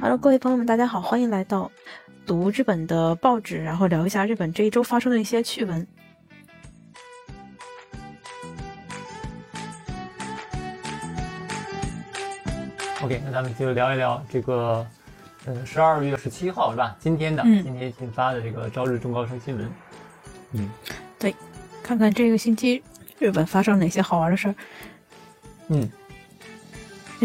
Hello，各位朋友们，大家好，欢迎来到读日本的报纸，然后聊一下日本这一周发生的一些趣闻。OK，那咱们就聊一聊这个，嗯，十二月十七号是吧？今天的，嗯今天新发的这个朝日中高生新闻。嗯对看看这个星期日本发生哪些好玩的事儿。嗯，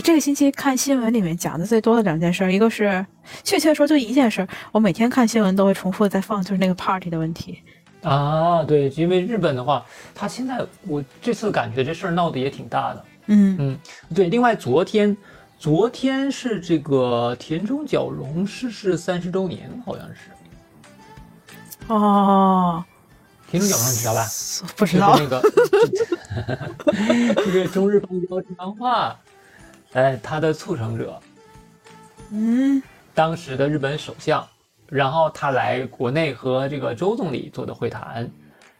这个星期看新闻里面讲的最多的两件事儿，一个是确切说就一件事儿，我每天看新闻都会重复的在放，就是那个 party 的问题。啊，对，因为日本的话，他现在我这次感觉这事儿闹得也挺大的。嗯嗯，对。另外，昨天，昨天是这个田中角荣逝世三十周年，好像是。哦，田中角荣你知道吧？不知道就是那个，这 个 中日邦交正常化，哎，他的促成者，嗯当时的日本首相，然后他来国内和这个周总理做的会谈，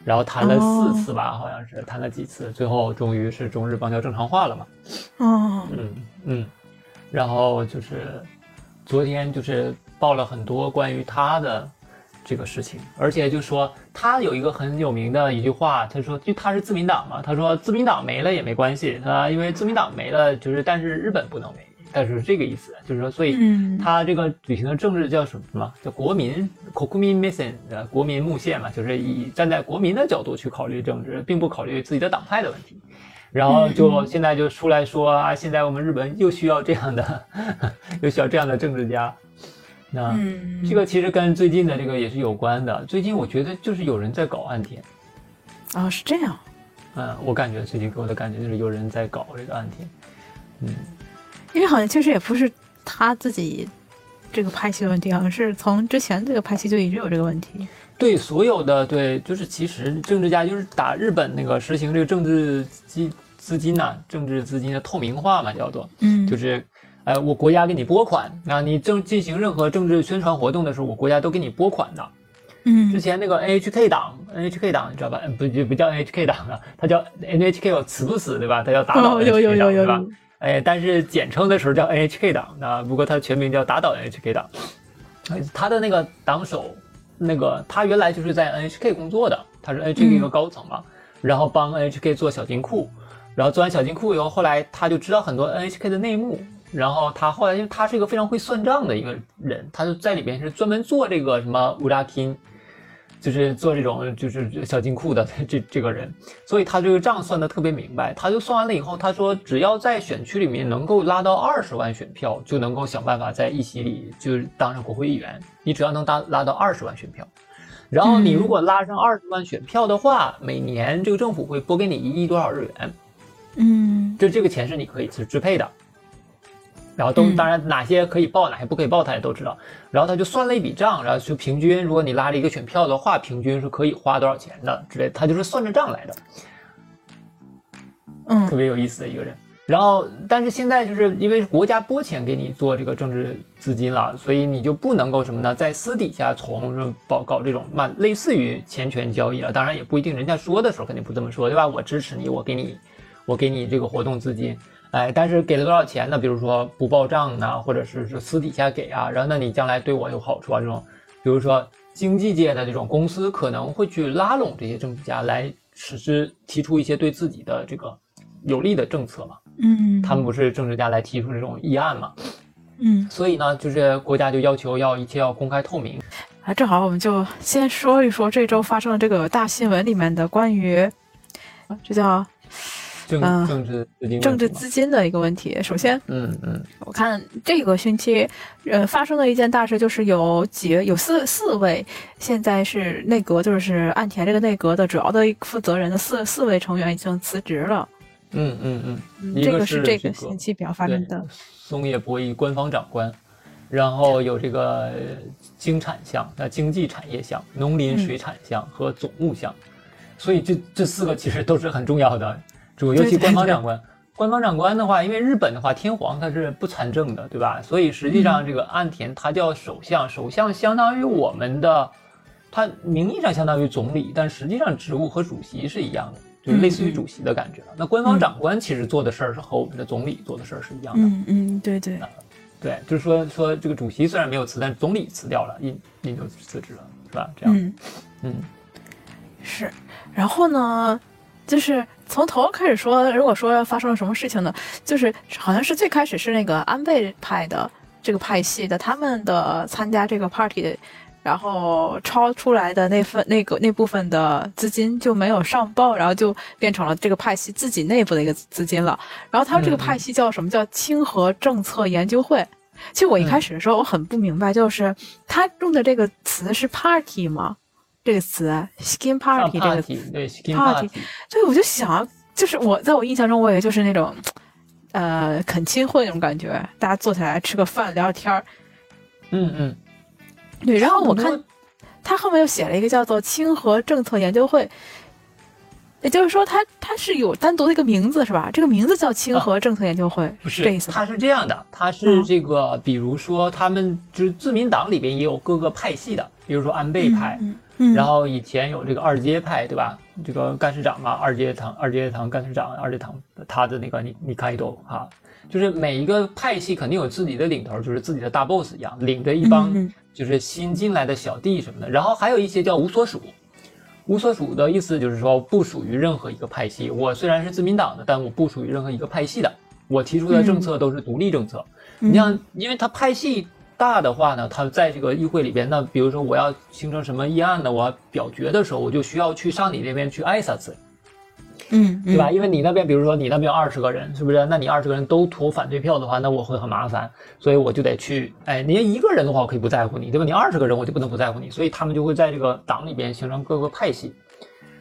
然后谈了四次吧，好像是谈了几次，最后终于是中日邦交正常化了嘛。哦。嗯嗯，然后就是昨天就是报了很多关于他的这个事情，而且就说他有一个很有名的一句话，他说就他是自民党嘛，他说自民党没了也没关系啊，因为自民党没了就是但是日本不能没，但是这个意思，就是说所以嗯他这个举行的政治叫什么什么？叫国民国民 mission 呃国民路线嘛，就是以站在国民的角度去考虑政治，并不考虑自己的党派的问题。然后就现在就出来说啊，现在我们日本又需要这样的，又需要这样的政治家。那、嗯，这个其实跟最近的这个也是有关的。最近我觉得就是有人在搞岸田，哦是这样。嗯，我感觉最近给我的感觉就是有人在搞这个案件。嗯，因为好像确实也不是他自己这个拍戏的问题，好像是从之前这个拍戏就一直有这个问题。对所有的对，就是其实政治家就是打日本那个实行这个政治资资金呐、政治资金的透明化嘛，叫做嗯就是，呃，我国家给你拨款，那你正进行任何政治宣传活动的时候，我国家都给你拨款的。嗯之嗯前那个 NHK 党，NHK 党你知道吧？嗯不就不叫 NHK 党了，它叫 NHK 有死不死对吧？它叫打倒哦 NHK 有有有有党对吧有？哎，但是简称的时候叫 NHK 党，那不过它全名叫打倒 NHK 党。哎他的那个党首，那个他原来就是在 NHK 工作的，他是 NHK 一个高层嘛，然后帮 NHK 做小金库，然后做完小金库以后，后来他就知道很多 NHK 的内幕，然后他后来因为他是一个非常会算账的一个人，他就在里边是专门做这个什么乌拉金。就是做这种就是小金库的这这个人，所以他这个账算得特别明白。他就算完了以后，他说只要在选区里面能够拉到二十万选票，就能够想办法在议席里就是当上国会议员。你只要能拉拉到二十万选票，然后你如果拉上二十万选票的话，每年这个政府会拨给你一亿多少日元，嗯就这个钱是你可以去支配的。然后都嗯当然哪些可以报，哪些不可以报，他也都知道。然后他就算了一笔账，然后就平均，如果你拉了一个选票的话，平均是可以花多少钱的之类，他就是算着账来的，嗯特别有意思的一个人。然后，但是现在就是因为国家拨钱给你做这个政治资金了，所以你就不能够什么呢，在私底下从搞搞这种嘛，类似于钱权交易了。当然也不一定，人家说的时候肯定不这么说，对吧？我支持你，我给你，我给你这个活动资金，哎，但是给了多少钱呢？比如说不报账呢，或者是是私底下给啊，然后那你将来对我有好处啊，这种，比如说经济界的这种公司可能会去拉拢这些政治家来实施提出一些对自己的这个有利的政策嘛。嗯，他们不是政治家来提出这种议案嘛？嗯所以呢，就是国家就要求要一切要公开透明。啊，正好我们就先说一说这周发生的这个大新闻里面的关于这叫政嗯政治资金政治资金的一个问题。首先，嗯嗯我看这个星期，呃，发生的一件大事就是有几有四四位现在是内阁，就是岸田这个内阁的主要的负责人的四四位成员已经辞职了。嗯嗯嗯，这个是这个个星期比较发生的。松野博一官方长官，然后有这个呃经产项、那经济产业项、农林水产项和总务项，所以这这四个其实都是很重要的。主尤其官方长官，官方长官的话，因为日本的话，天皇他是不参政的，对吧？所以实际上这个岸田他叫首相，首相相当于我们的，他名义上相当于总理，但实际上职务和主席是一样的。就是类似于主席的感觉了。那官方长官其实做的事儿是和我们的总理做的事儿是一样的。嗯嗯，对对，对，就是说说这个主席虽然没有辞，但是总理辞掉了，印印就辞职了，是吧？这样，嗯，嗯是。然后呢，就是从头开始说，如果说发生了什么事情呢，就是好像是最开始是那个安倍派的这个派系的，他们的参加这个 party，然后超出来的那份那个那部分的资金就没有上报，然后就变成了这个派系自己内部的一个资金了。然后他们这个派系叫什么叫清和政策研究会。其实我一开始的时候我很不明白，就是他用的这个词是 party 吗？这个词 skin party 这个词 party 对 skin party 以我就想，就是我在我印象中，我也就是那种，呃，恳亲会那种感觉，大家坐下来吃个饭聊聊天儿。嗯嗯，对，然后我看他后面又写了一个叫做清河政策研究会，也就是说他他是有单独的一个名字是吧？这个名字叫清河政策研究会，不是这意思吗？他是这样的，他是嗯这个，比如说他们就是自民党里边也有各个派系的，比如说安倍派，嗯嗯，然后以前有这个二阶派，对吧？这个干事长嘛，二阶堂二阶堂干事长，二阶堂他的那个你你看都哈，就是每一个派系肯定有自己的领头，就是自己的大 boss 一样，领着一帮就是新进来的小弟什么的。然后还有一些叫无所属，无所属的意思就是说不属于任何一个派系。我虽然是自民党的，但我不属于任何一个派系的。我提出的政策都是独立政策。嗯你像，因为他派系大的话呢，他在这个议会里边，那比如说我要形成什么议案呢，我要表决的时候，我就需要去上你那边去挨三次，嗯，对吧？因为你那边，比如说你那边有二十个人，是不是？那你二十个人都投反对票的话，那我会很麻烦，所以我就得去。哎，你一个人的话，我可以不在乎你，对吧？你二十个人，我就不能不在乎你，所以他们就会在这个党里边形成各个派系。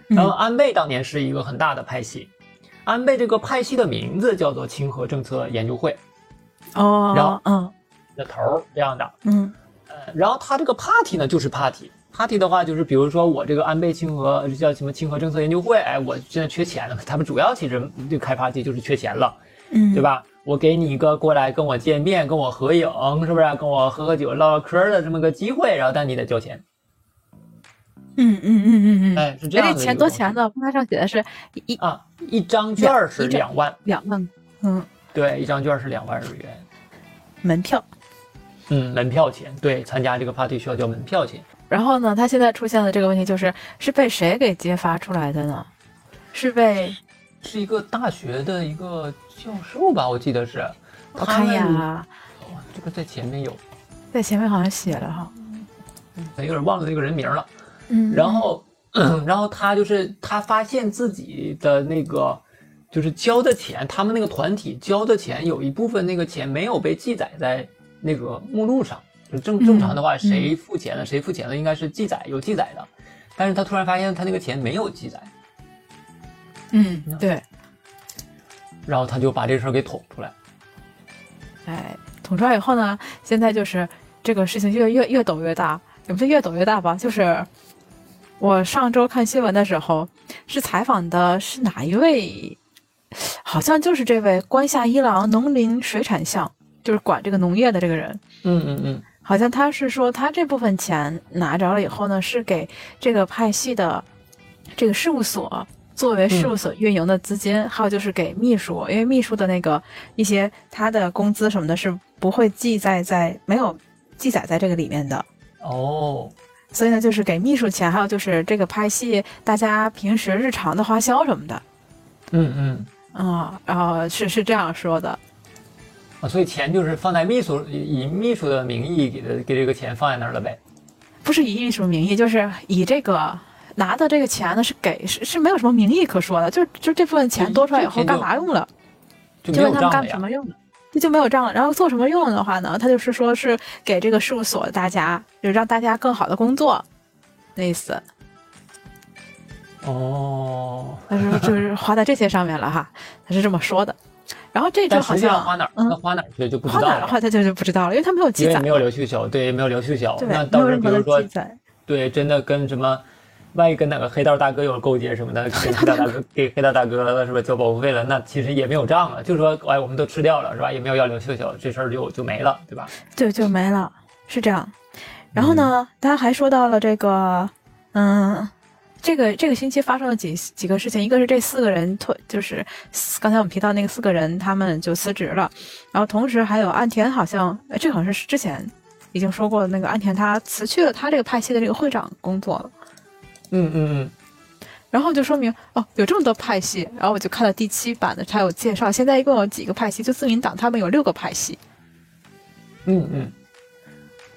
嗯然后安倍当年是一个很大的派系，安倍这个派系的名字叫做亲和政策研究会哦，然后嗯的头儿这样的。嗯呃，然后他这个 party 呢，就是 party。party 的话，就是比如说我这个安倍清和叫什么清和政策研究会，哎，我现在缺钱了，他们主要其实就开 party 就是缺钱了，嗯，对？吧？我给你一个过来跟我见面、跟我合影，是不是？跟我喝喝酒、唠唠嗑的这么个机会，然后但你得交钱，嗯嗯嗯嗯嗯，哎，是这样的。哎钱多钱？呢？它上写的是一啊，一张券是两万，两万，嗯，对，一张券是两万日元。门票。嗯，门票钱，对，参加这个 party 需要交门票钱。然后呢，他现在出现的这个问题就是，是被谁给揭发出来的呢？是被是一个大学的一个教授吧，我记得是。我看一眼他们啊，哇这个在前面有，在前面好像写了哈。有点忘了那个人名了。嗯，然后，然后他就是他发现自己的那个就是交的钱，他们那个团体交的钱有一部分那个钱没有被记载在那个目录上。就正正常的话，嗯谁付钱了，谁付钱了，应该是记载有记载的。但是他突然发现他那个钱没有记载，嗯，对，然后他就把这事儿给捅出来。哎，捅出来以后呢，现在就是这个事情越越越抖越大，也不是越抖越大吧，就是我上周看新闻的时候，是采访的是哪一位？好像就是这位关下一郎农林水产项，就是管这个农业的这个人。嗯嗯嗯，好像他是说，他这部分钱拿着了以后呢，是给这个派系的这个事务所作为事务所运营的资金，还有就是给秘书，因为秘书的那个一些他的工资什么的是不会记载在没有记载在这个里面的，哦，所以呢，就是给秘书钱，还有就是这个拍戏大家平时日常的花销什么的，嗯嗯。啊、然后是是这样说的，啊，所以钱就是放在秘书以以秘书的名义给的给这个钱放在那儿了呗。不是以秘书名义，就是以这个拿的这个钱呢是给是是没有什么名义可说的，就就这部分钱多出来以后干嘛用了，就没就问他们。干什么用的，这就没有账了。然后做什么用的话呢，他就是说是给这个事务所大家，就是让大家更好的工作，那意思。哦，他说就是花在这些上面了哈，他是这么说的。然后这周好像花哪儿，嗯那花哪儿去就不知道了。花哪儿的话他就是不知道了，因为他没有记载因为没，有留秀晓，对，没有留秀晓。对，那倒是没有任何比如说。对，真的跟什么，万一跟哪个黑道大哥有勾结什么的，给 黑道大哥给黑道大哥是吧交保护费了，那其实也没有账了，就说哎我们都吃掉了是吧？也没有要留秀晓，这事儿就就没了，对吧？对，就没了，是这样。然后呢，他还说到了这个，嗯，这个这个星期发生了几几个事情，一个是这四个人退，就是刚才我们提到那个四个人，他们就辞职了，然后同时还有岸田，好像呃这好像是之前已经说过的那个岸田，他辞去了他这个派系的这个会长工作了。嗯嗯嗯然后就说明哦，有这么多派系。然后我就看到第七版的，它有介绍，现在一共有几个派系？就自民党他们有六个派系，嗯嗯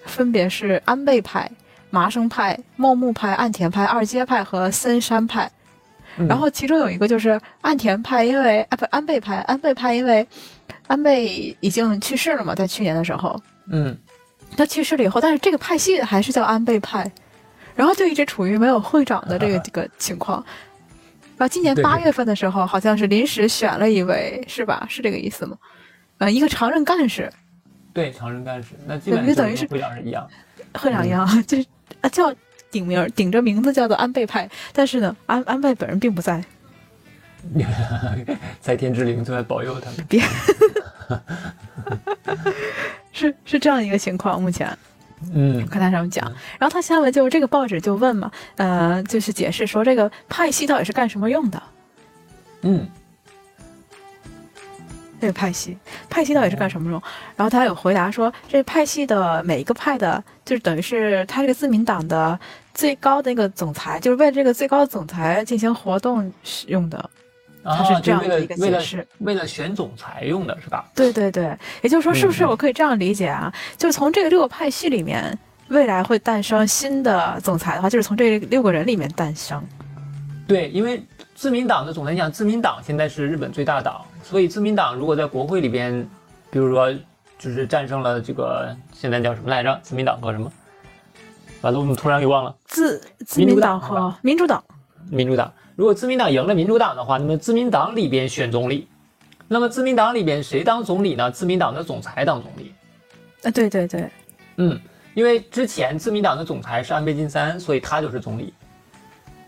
分别是安倍派、麻生派、茂木派、岸田派、二阶派和森山派。嗯，然后其中有一个就是岸田派，因为啊不安倍派，安倍派因为安倍已经去世了嘛，在去年的时候，嗯他去世了以后，但是这个派系还是叫安倍派，然后就一直处于没有会长的这个这个情况。然后今年对八月份的时候，好像是临时选了一位，是吧？是这个意思吗？呃，一个常任干事，对，常任干事，那基本对就等于是跟会长是一样。会长一样，就是啊叫顶名儿顶着名字叫做安倍派，但是呢，安安倍本人并不在。在天之灵就在保佑他们。别，是是这样一个情况，目前。嗯看他上面讲，然后他下面就是这个报纸就问嘛，呃，就是解释说这个派系到底是干什么用的？嗯这个派系，派系到底是干什么用？然后他有回答说，这派系的每一个派的，就是等于是他这个自民党的最高的那个总裁，就是为了这个最高的总裁进行活动使用的。啊，它是这样的一个解释为了选总裁用的是吧？对对对，也就是说，是不是嗯我可以这样理解啊？就是从这个六个派系里面，未来会诞生新的总裁的话，就是从这六个人里面诞生。对，因为自民党的总裁讲，自民党现在是日本最大党，所以自民党如果在国会里边，比如说就是战胜了这个现在叫什么来着？自民党和什么？完了，我们突然给忘了。自自民主党和民主党，民主党，如果自民党赢了民主党的话，那么自民党里边选总理，那么自民党里边谁当总理呢？自民党的总裁当总理。啊，对对对，嗯，因为之前自民党的总裁是安倍晋三，所以他就是总理，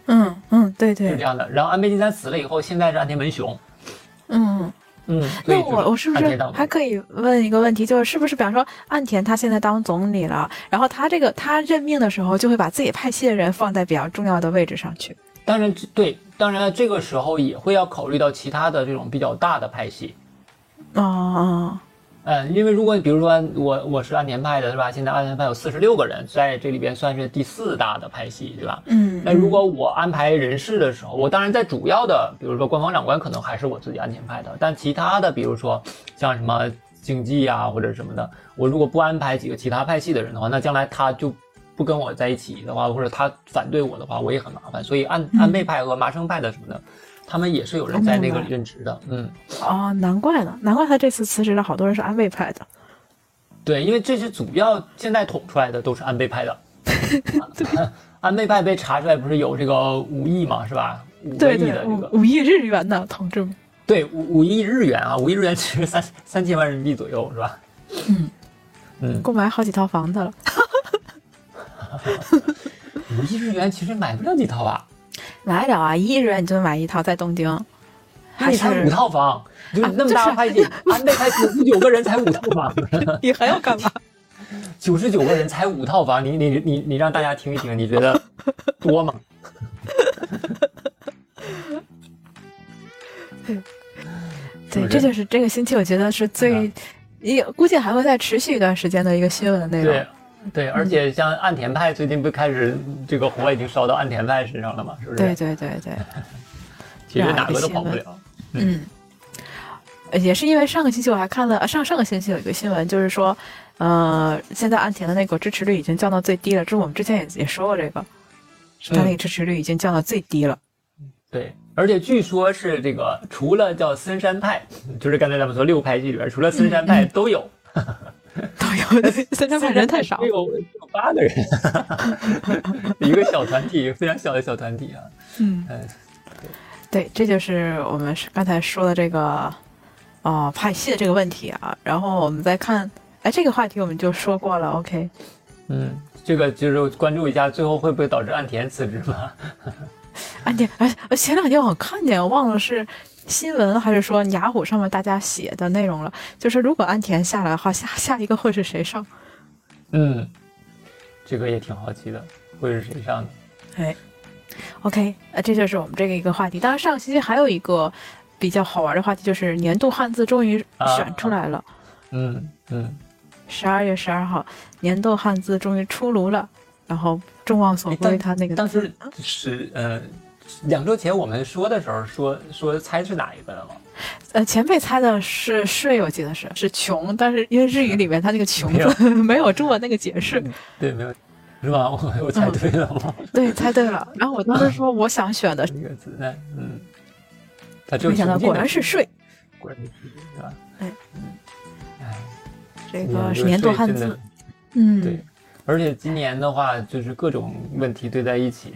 嗯嗯，对对，是这样的。然后安倍晋三死了以后，现在是岸田文雄。嗯。嗯，那我我是不是还可以问一个问题，就是是不是比方说岸田他现在当总理了，然后他这个他任命的时候就会把自己派系的人放在比较重要的位置上去？当然对，当然，这个时候也会要考虑到其他的这种比较大的派系。哦哦，嗯，因为如果比如说我我是岸田派的，是吧？现在岸田派有四十六个人，在这里边算是第四大的派系，对吧？嗯，那如果我安排人事的时候，我当然在主要的，比如说官方长官可能还是我自己安田派的，但其他的，比如说像什么经济啊或者什么的，我如果不安排几个其他派系的人的话，那将来他就不跟我在一起的话，或者他反对我的话，我也很麻烦。所以安安倍派和麻生派的什么的，他们也是有人在那个任职的，嗯。哦，难怪呢，难怪他这次辞职了，好多人是安倍派的。对，因为这是主要现在捅出来的都是安倍派的。安倍派被查出来不是有这个五亿嘛，是吧？五亿的，这个，五五亿日元的同志们。对五五亿日元啊，五亿日元 其实三三千万人民币左右，是吧？嗯嗯，够买好几套房子了。五亿日元其实买不了几套吧？买得了啊，一亿日元你就能买一套，在东京，还是五套房，就是啊那么大就是的派系，安倍才 九十九个人才五套房，你还要干嘛？九十九个人才五套房，你你你你让大家听一听，你觉得多吗？对，这就是这个星期我觉得是最，也估计还会再持续一段时间的一个新闻内容。对，而且像岸田派最近不开始这个火已经烧到岸田派身上了嘛，是不是？对对对对，其实哪个都跑不了。嗯，呃也是因为上个星期我还看了，呃上上个星期有一个新闻，就是说，呃，现在岸田的那个支持率已经降到最低了，这是我们之前也也说过这个，是他那个支持率已经降到最低了。对，而且据说是这个，除了叫森山派，就是刚才咱们说六派系里边，除了森山派都有，都有的，三张派人太少只。有有八个人，一个小团体，非常小的小团体啊。嗯，嗯，对，这就是我们是刚才说的这个，哦，派系的这个问题啊。然后我们再看，哎，这个话题我们就说过了，OK。嗯，这个就是关注一下，最后会不会导致岸田辞职吧？岸田，哎，前两天我看见，我忘了是新闻还是说雅虎上面大家写的内容了。就是如果安田下来的话，下下一个会是谁上？嗯，这个也挺好奇的，会是谁上的？哎，OK，呃，这就是我们这个一个话题。当然，上个星期还有一个比较好玩的话题，就是年度汉字终于选出来了。嗯嗯，十二月十二号，年度汉字终于出炉了，然后众望所归，他那个当时是呃，两周前我们说的时候说说猜是哪一个的吗？呃，前辈猜的是税，我记得是是穷，但是因为日语里面它那个穷字没有 中文那个解释，对，没有，是吧？我我猜对了吗？对，猜对了。然后我当时说我想选的那个字，嗯，他就没想到果然是税，果然是税，是吧？哎，哎，这个是年度汉字，嗯，对，而且今年的话，就是各种问题堆在一起。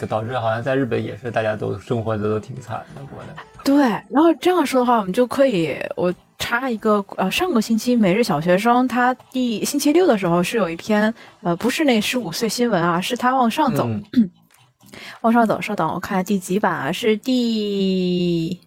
就导致好像在日本也是大家都生活的都挺惨的过的。对，然后这样说的话，我们就可以我插一个呃，上个星期每日小学生他第星期六的时候是有一篇呃，不是那十五岁新闻啊，是他往上走，往上走。稍等，我看下第几版啊？是第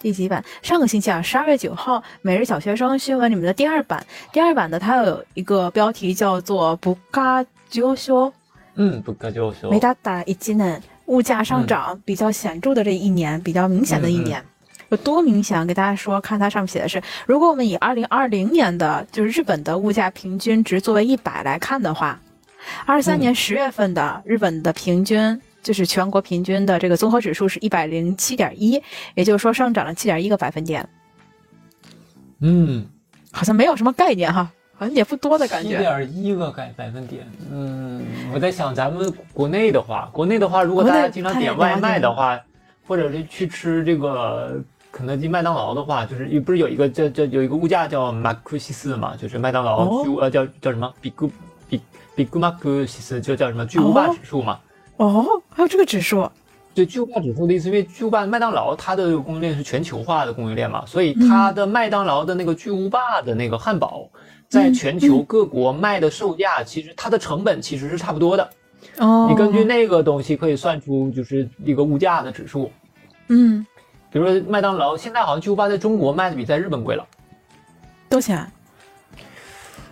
第几版？上个星期啊，十二月九号每日小学生新闻里面的第二版，第二版的它有一个标题叫做“不嘎优秀”。嗯，不可就说。没达达一技能，物价上涨比较显著的这一年，比较明显的一年，有多明显？给大家说，看它上面写的是，如果我们以二零二零年的就是日本的物价平均值作为一百来看的话，二三年十月份的日本的平均就是全国平均的这个综合指数是一百零七点一，也就是说上涨了七点一个百分点。嗯，好像没有什么概念哈。也不多的感觉，一点一个百百分点。嗯，我在想，咱们国内的话，国内的话，如果大家经常点外卖的话，或者是去吃这个肯德基、麦当劳的话，就是不是有一个叫叫有一个物价叫马库西斯嘛？就是麦当劳巨呃叫叫什么比古比比古马库西斯，就叫什么巨无霸指数嘛？哦，还有这个指数？对，巨无霸指数的意思，因为巨无霸麦当劳它的供应链是全球化的供应链嘛，所以它的麦当劳的那个巨无霸的那个汉堡。在全球各国卖的售价，其实它的成本其实是差不多的。哦，你根据那个东西可以算出就是一个物价的指数。嗯，比如说麦当劳现在好像巨无霸在中国卖的比在日本贵了。多少钱？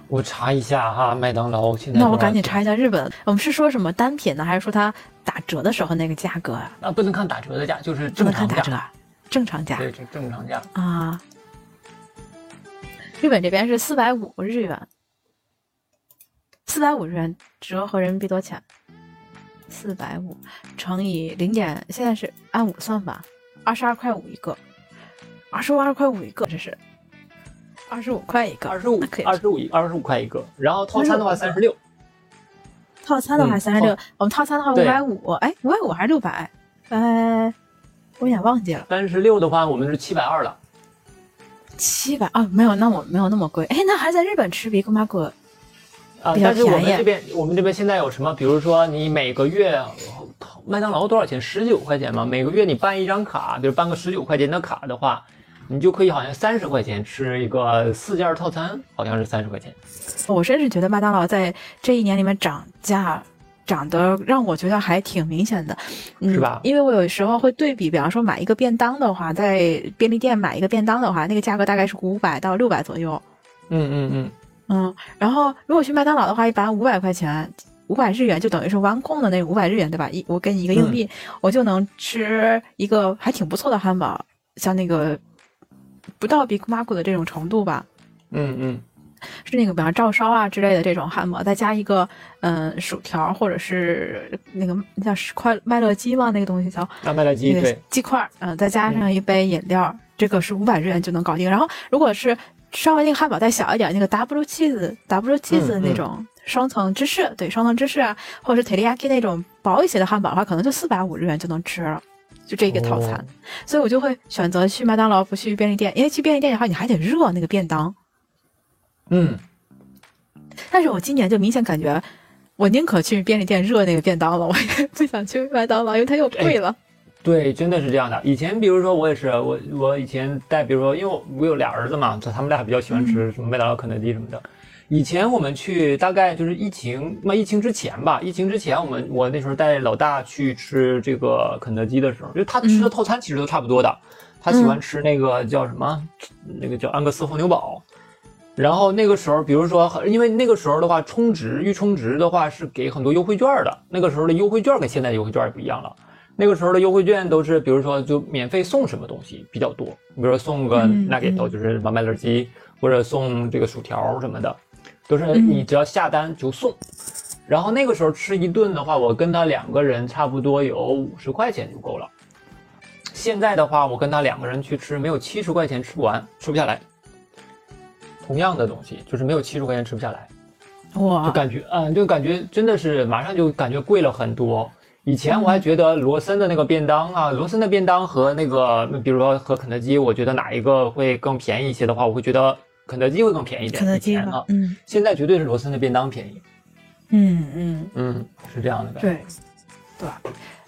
我查一下哈，麦当劳现在。那我赶紧查一下日本。我们是说什么单品呢，还是说它打折的时候那个价格啊？啊，不能看打折的价，就是正常价。正常价。对，正正常价啊。日本这边是四百五日元，四百五日元折合人民币多少钱？四百五乘以零点，现在是按五算吧，二十二块五一个，二十五二块五一个，这是二十五块一个，二十五可以，二十五二十五块一个，然后套餐的话三十六，套餐的话三十六，我们套餐的话五百五，哎，五百五还是六百？哎，我有点忘记了，三十六的话我们是七百二了。七百啊，没有，那我没有那么贵。哎，那还在日本吃比格玛果啊，但是我们这边，我们这边现在有什么？比如说，你每个月麦当劳多少钱？十九块钱吗？每个月你办一张卡，比如办个十九块钱的卡的话，你就可以好像三十块钱吃一个四件套餐，好像是三十块钱。我甚至觉得麦当劳在这一年里面涨价。涨得让我觉得还挺明显的，是吧？因为我有时候会对比，比方说买一个便当的话，在便利店买一个便当的话，那个价格大概是五百到六百左右。嗯嗯嗯嗯。然后如果去麦当劳的话，一般五百块钱，五百日元就等于是完控的那五百日元，对吧？一我给你一个硬币，我就能吃一个还挺不错的汉堡，像那个不到 Big Mac 的这种程度吧。嗯嗯。是那个，比方照烧啊之类的这种汉堡，再加一个嗯薯条，或者是那个叫快麦乐鸡吗？那个东西叫麦乐鸡，对，鸡块，嗯，再加上一杯饮料，这个是五百日元就能搞定。然后如果是稍微那个汉堡再小一点，那个 double cheese double cheese 那种双层芝士，对，双层芝士啊，或者是 teriyaki 那种薄一些的汉堡的话，可能就四百五日元就能吃了，就这个套餐。所以我就会选择去麦当劳，不去便利店，因为去便利店的话，你还得热那个便当。嗯，但是我今年就明显感觉，我宁可去便利店热那个便当了，我也不想去麦当劳，因为它又贵了。对，真的是这样的。以前比如说我也是，我我以前带，比如说因为我有俩儿子嘛，他们俩比较喜欢吃什么麦当劳、肯德基什么的。以前我们去大概就是疫情，那疫情之前吧，疫情之前我们我那时候带老大去吃这个肯德基的时候，就他吃的套餐其实都差不多的。他喜欢吃那个叫什么，那个叫安格斯红牛堡。然后那个时候，比如说，因为那个时候的话，充值预充值的话是给很多优惠券的。那个时候的优惠券跟现在的优惠券也不一样了。那个时候的优惠券都是，比如说就免费送什么东西比较多，比如说送个嗯 nugget，、嗯就是什么麦乐鸡，或者送这个薯条什么的，都是你只要下单就送。然后那个时候吃一顿的话，我跟他两个人差不多有五十块钱就够了。现在的话，我跟他两个人去吃，没有七十块钱吃不完，吃不下来。同样的东西，就是没有七十块钱吃不下来，哇就，感觉，嗯，就感觉真的是马上就感觉贵了很多。以前我还觉得罗森的那个便当啊，罗森的便当和那个，比如说和肯德基，我觉得哪一个会更便宜一些的话，我会觉得肯德基会更便宜一点。肯德基啊，，嗯现在绝对是罗森的便当便宜。嗯嗯，嗯，是这样的感觉。对，对吧？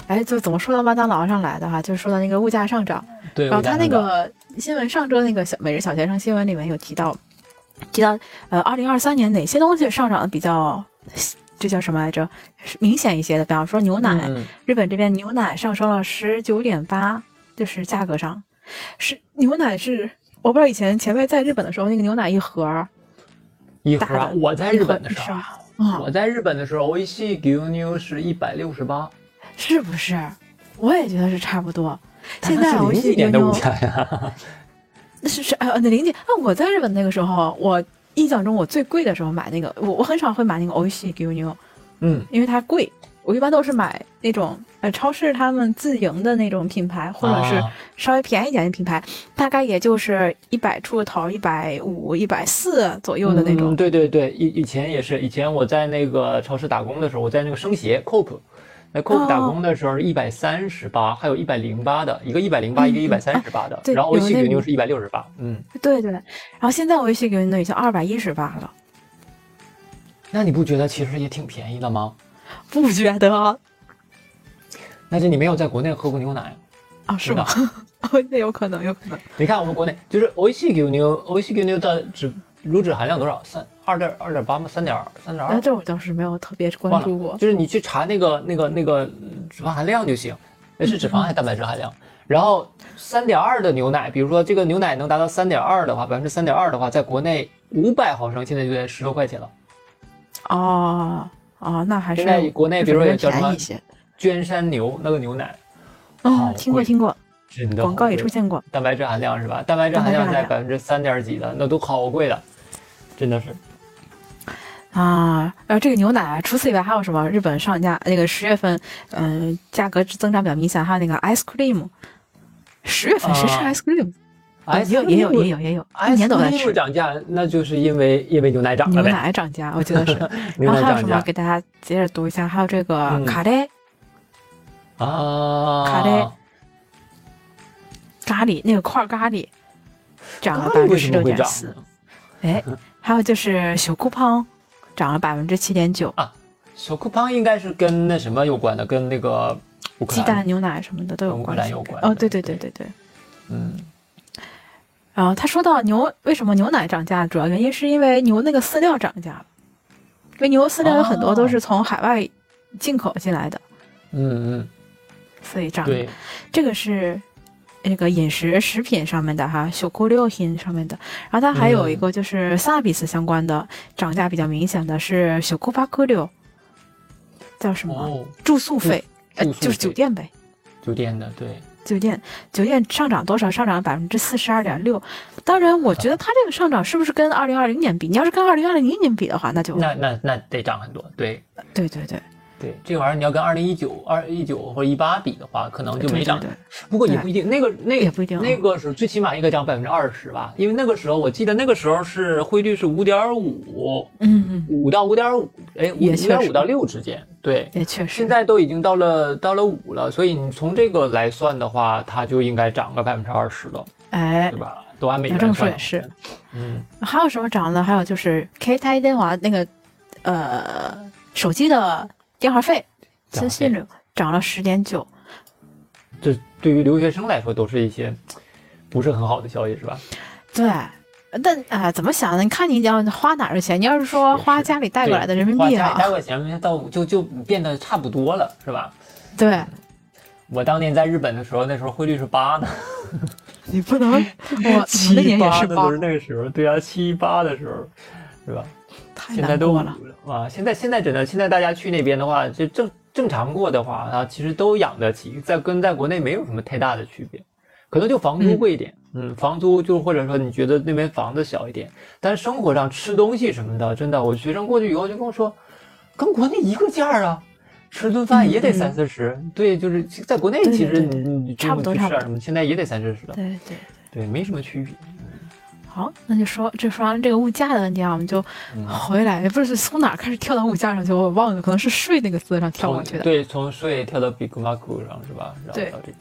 哎，就怎么说到麦当劳上来的哈，就是说到那个物价上涨，对，然后他那个新闻上周那个小每日小学生新闻里面有提到，提到呃，二零二三年哪些东西上涨的比较，这叫什么来着？明显一些的，比方说牛奶，嗯日本这边牛奶上升了十九点八，就是价格上，是牛奶是我不知道以前前辈在日本的时候，那个牛奶一盒儿一盒啊，我在日本的时候我在日本的时候，微细牛牛是一百六十八，是不是？我也觉得是差不多。现在我零几去牛牛年的物价呀。那是是呃那零几啊，我在日本那个时候，我印象中我最贵的时候买那个，我我很少会买那个欧系牛牛，嗯，因为它贵。我一般都是买那种呃超市他们自营的那种品牌，或者是啊稍微便宜一点的品牌，大概也就是一百出头，一百五、一百四左右的那种。嗯对对对，以以前也是，以前我在那个超市打工的时候，我在那个生鞋 Coop，在 Coop 哦打工的时候一百三十八，还有一百零八的，一个一百零八，一个嗯一百三十八的，对然后微细有那种牛牛是一百六十八，嗯，对对。然后现在微系牛牛已经二百一十八了，那你不觉得其实也挺便宜的吗？不觉得啊？那是你没有在国内喝过牛奶。啊是吗？哦，那有可能，有可能。你看我们国内就是微细牛牛，微细牛牛的脂乳脂含量多少？三二点二点八吗？三点三点二？那这我倒是没有特别关注过，。就是你去查那个那个那个嗯脂肪含量就行，那是脂肪还是蛋白质含量？然后三点二的牛奶，比如说这个牛奶能达到三点二的话，百分之三点二的话，在国内五百毫升现在就得十多块钱了。哦哦，那还是现在国内比如说有叫什么。娟山牛那个牛奶，好嗯，听过听过，真的广告也出现过。蛋白质含量是吧？蛋白质含量在百分之三点几的，那都好贵的，真的是。啊，然后这个牛奶啊，除此以外还有什么？日本上架那个十月份，嗯、价格增长比较明显，还有那个 ice cream，十月份谁吃啊 ice cream？也有也有也有也有，一年都在吃。涨价，那就是因为因为牛奶涨了牛。奶涨价，我觉得是。然后还有什么？给大家接着读一下，还有这个嗯卡雷啊，卡喱咖喱那个块咖喱，涨了百分之十六点四。呢？哎，还有就是小酷胖，涨了百分之七点九。小酷胖应该是跟那什么有关的，跟那个鸡蛋、牛奶什么的都有关系。兰有关。哦，对对对对对。嗯，然后他说到牛为什么牛奶涨价，主要原因是因为牛那个饲料涨价了，因为牛饲料有很多都是从海外进口进来的，嗯嗯，所以涨。对，这个是那个饮食食品上面的哈，小库六品上面的。然后它还有一个就是萨比斯相关的涨价比较明显的是小库巴克六，叫什么、哦，住宿费？呃就是酒店呗。酒店的对，酒店酒店上涨多少？上涨了百分之四十二点六。当然，我觉得它这个上涨是不是跟二零二零年比？你要是跟二零二零年比的话，那就那那那得涨很多。对对对对，对，这玩意儿你要跟二零一九、二一九或者一八比的话，可能就没涨对。对对不过也不一定，那个那个也不一定啊那个时候最起码应该涨百分之二十吧，因为那个时候我记得那个时候是汇率是五点五，嗯嗯，五到五点五，哎，五点五到六之间。对，也确实现。在都已经到了到了五了，所以你从这个来算的话，它就应该涨个百分之二十了，哎对，吧？都按美元算也是。嗯，还有什么涨的？还有就是 K 台电话那个呃手机的电话费，资信流涨了十点九。这对于留学生来说都是一些不是很好的消息，是吧？对，但啊、怎么想呢？你看你要花哪儿的钱？你要是说花家里带过来的人民币啊，家里带过来钱到就就变得差不多了，是吧？对，我当年在日本的时候，那时候汇率是八呢。你不能，我我七那年也是 八八的都，是那个时候，对啊，七八的时候，是吧？太现在都五难过了。了啊！现在现在真的，现在大家去那边的话，就正正常过的话啊，其实都养得起，在跟在国内没有什么太大的区别，可能就房租贵一点，嗯房租就或者说你觉得那边房子小一点，但是生活上吃东西什么的，真的，我学生过去以后就跟我说，跟国内一个价儿啊。吃顿饭也得三四十，对，就是在国内其实你你差不多差不多去吃点什么，现在也得三四十了，对对。对，没什么区别。好，那就说这说完这个物价的问题啊，我们就嗯回来，不是从哪儿开始跳到物价上去，我忘了，可能是税那个字上跳过去的。对，从税跳到 Big Mac 上是吧？然后对到这边。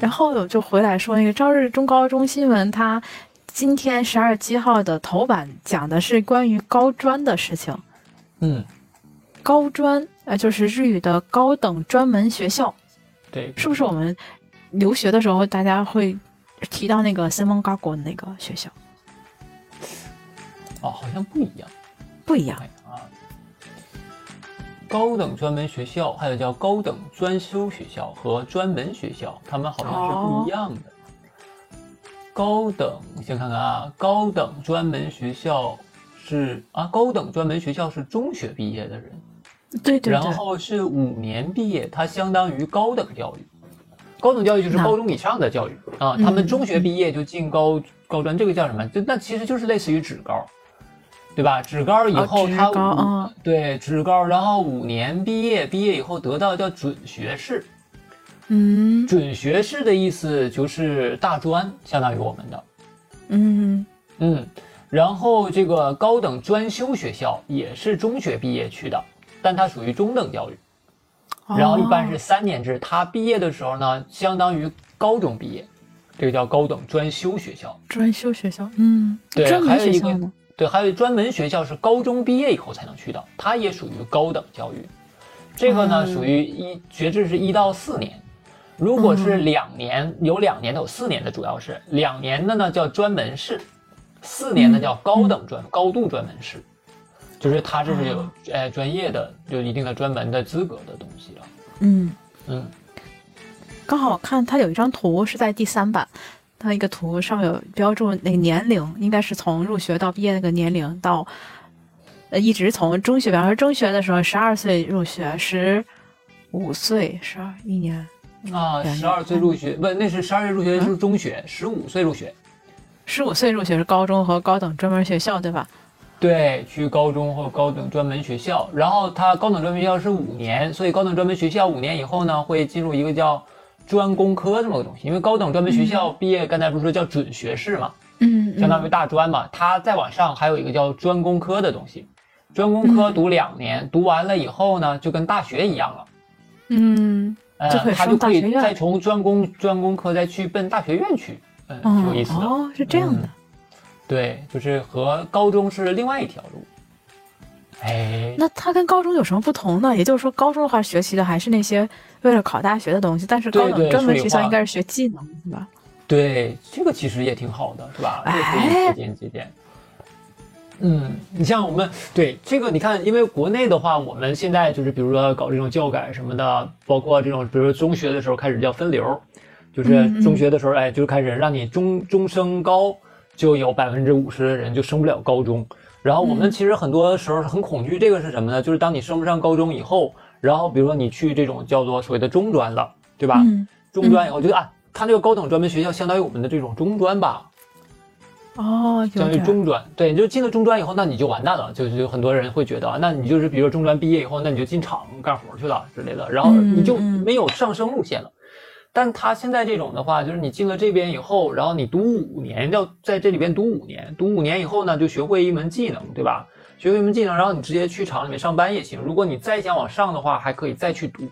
然后我就回来说那个《朝日中高中新闻》，它今天十二月七号的头版讲的是关于高专的事情。嗯，高专，呃，就是日语的高等专门学校，对，是不是我们留学的时候大家会提到那个森蒙高国的那个学校？哦，好像不一样。不一样看啊，高等专门学校还有叫高等专修学校和专门学校，他们好像是不一样的。高等，我先看看啊，高等专门学校是啊，高等专门学校是中学毕业的人，对对对，然后是五年毕业，它相当于高等教育。高等教育就是高中以上的教育啊，嗯他们中学毕业就进高高专，这个叫什么？就那其实就是类似于职高，对吧？职高以后他啊对职高，然后五年毕业，毕业以后得到叫准学士。嗯准学士的意思就是大专，相当于我们的。嗯嗯，然后这个高等专修学校也是中学毕业去的，但它属于中等教育。然后一般是哦三年制，他毕业的时候呢，相当于高中毕业，这个叫高等专修学校。专修学校，嗯，对还有一个？对，还有专门学校是高中毕业以后才能去的，它也属于高等教育。这个呢，嗯属于一学制是一到四年，如果是嗯两年，有两年的，有四年的，主要是两年的呢叫专门士，四年的嗯叫高等专、高度专门士，就是它这是有哦呃专业的，有一定的专门的资格的东西了。嗯，嗯，刚好看它有一张图是在第三版，它一个图上面有标注那个年龄，应该是从入学到毕业那个年龄到，呃，一直从中学，比方说中学的时候十二岁入学，十五岁十二一年，啊，两十二岁入学，不，那是十二岁入学是中学，十五岁入学。十五岁入学是高中和高等专门学校，对吧？对，去高中或高等专门学校，然后他高等专门学校是五年，所以高等专门学校五年以后呢，会进入一个叫专攻科这么个东西。因为高等专门学校毕业，刚才不是说叫准学士嘛，嗯，相当于大专嘛，它再往上还有一个叫专攻科的东西。专攻科读两年，读完了以后呢，就跟大学一样了。嗯，呃他就可以再从专攻专攻科再去奔大学院去，嗯，有意思的。哦，是这样的嗯。对，就是和高中是另外一条路。哎，那它跟高中有什么不同呢？也就是说，高中的话学习的还是那些为了考大学的东西，但是高等专门学校应该是学技能，是吧？对，这个其实也挺好的，是吧？哎借鉴借鉴。嗯，你像我们对这个，你看，因为国内的话，我们现在就是比如说搞这种教改什么的，包括这种，比如说中学的时候开始叫分流，就是中学的时候，哎，就开始让你中中升高，就有百分之五十的人就升不了高中。然后我们嗯其实很多时候很恐惧这个是什么呢？就是当你升不上高中以后，然后比如说你去这种叫做所谓的中专了，对吧？嗯，中专以后就啊，他这个高等专门学校相当于我们的这种中专吧，哦，相当于中专。对，你就进了中专以后，那你就完蛋了，就是就很多人会觉得啊，那你就是比如说中专毕业以后，那你就进厂干活去了之类的，然后嗯你就嗯没有上升路线了。但他现在这种的话，就是你进了这边以后，然后你读五年，要在这里边读五年，读五年以后呢，就学会一门技能，对吧？学会一门技能，然后你直接去厂里面上班也行。如果你再想往上的话，还可以再去读。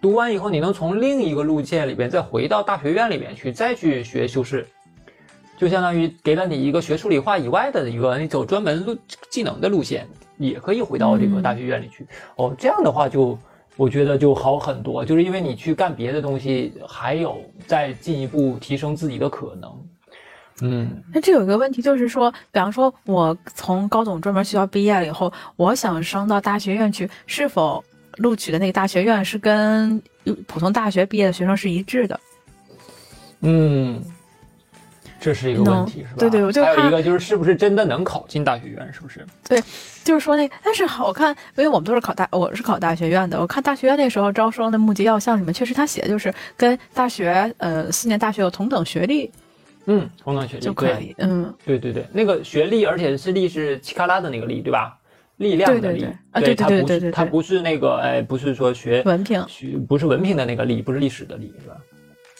读完以后，你能从另一个路线里边再回到大学院里边去，再去学修饰，就相当于给了你一个学数理化以外的一个你走专门路技能的路线，也可以回到这个大学院里去。哦，这样的话就我觉得就好很多，就是因为你去干别的东西，还有再进一步提升自己的可能。嗯，那这有一个问题，就是说，比方说，我从高等专门学校毕业了以后，我想升到大学院去，是否录取的那个大学院是跟普通大学毕业的学生是一致的？嗯，这是一个问题，是吧？对对，我就还有一个就是是不是真的能考进大学院，是不是？对，就是说那，但是好看，因为我们都是考大，我是考大学院的。我看大学院那时候招生的募集要项里面，确实他写的就是跟大学，呃，四年大学有同等学历，嗯，同等学历就可以，嗯，对对对，那个学历，而且是历是奇卡拉的那个历，对吧？力量的力，啊，对对对对对，它不是那个，哎，不是说学文凭，学不是文凭的那个力，不是历史的力，是吧？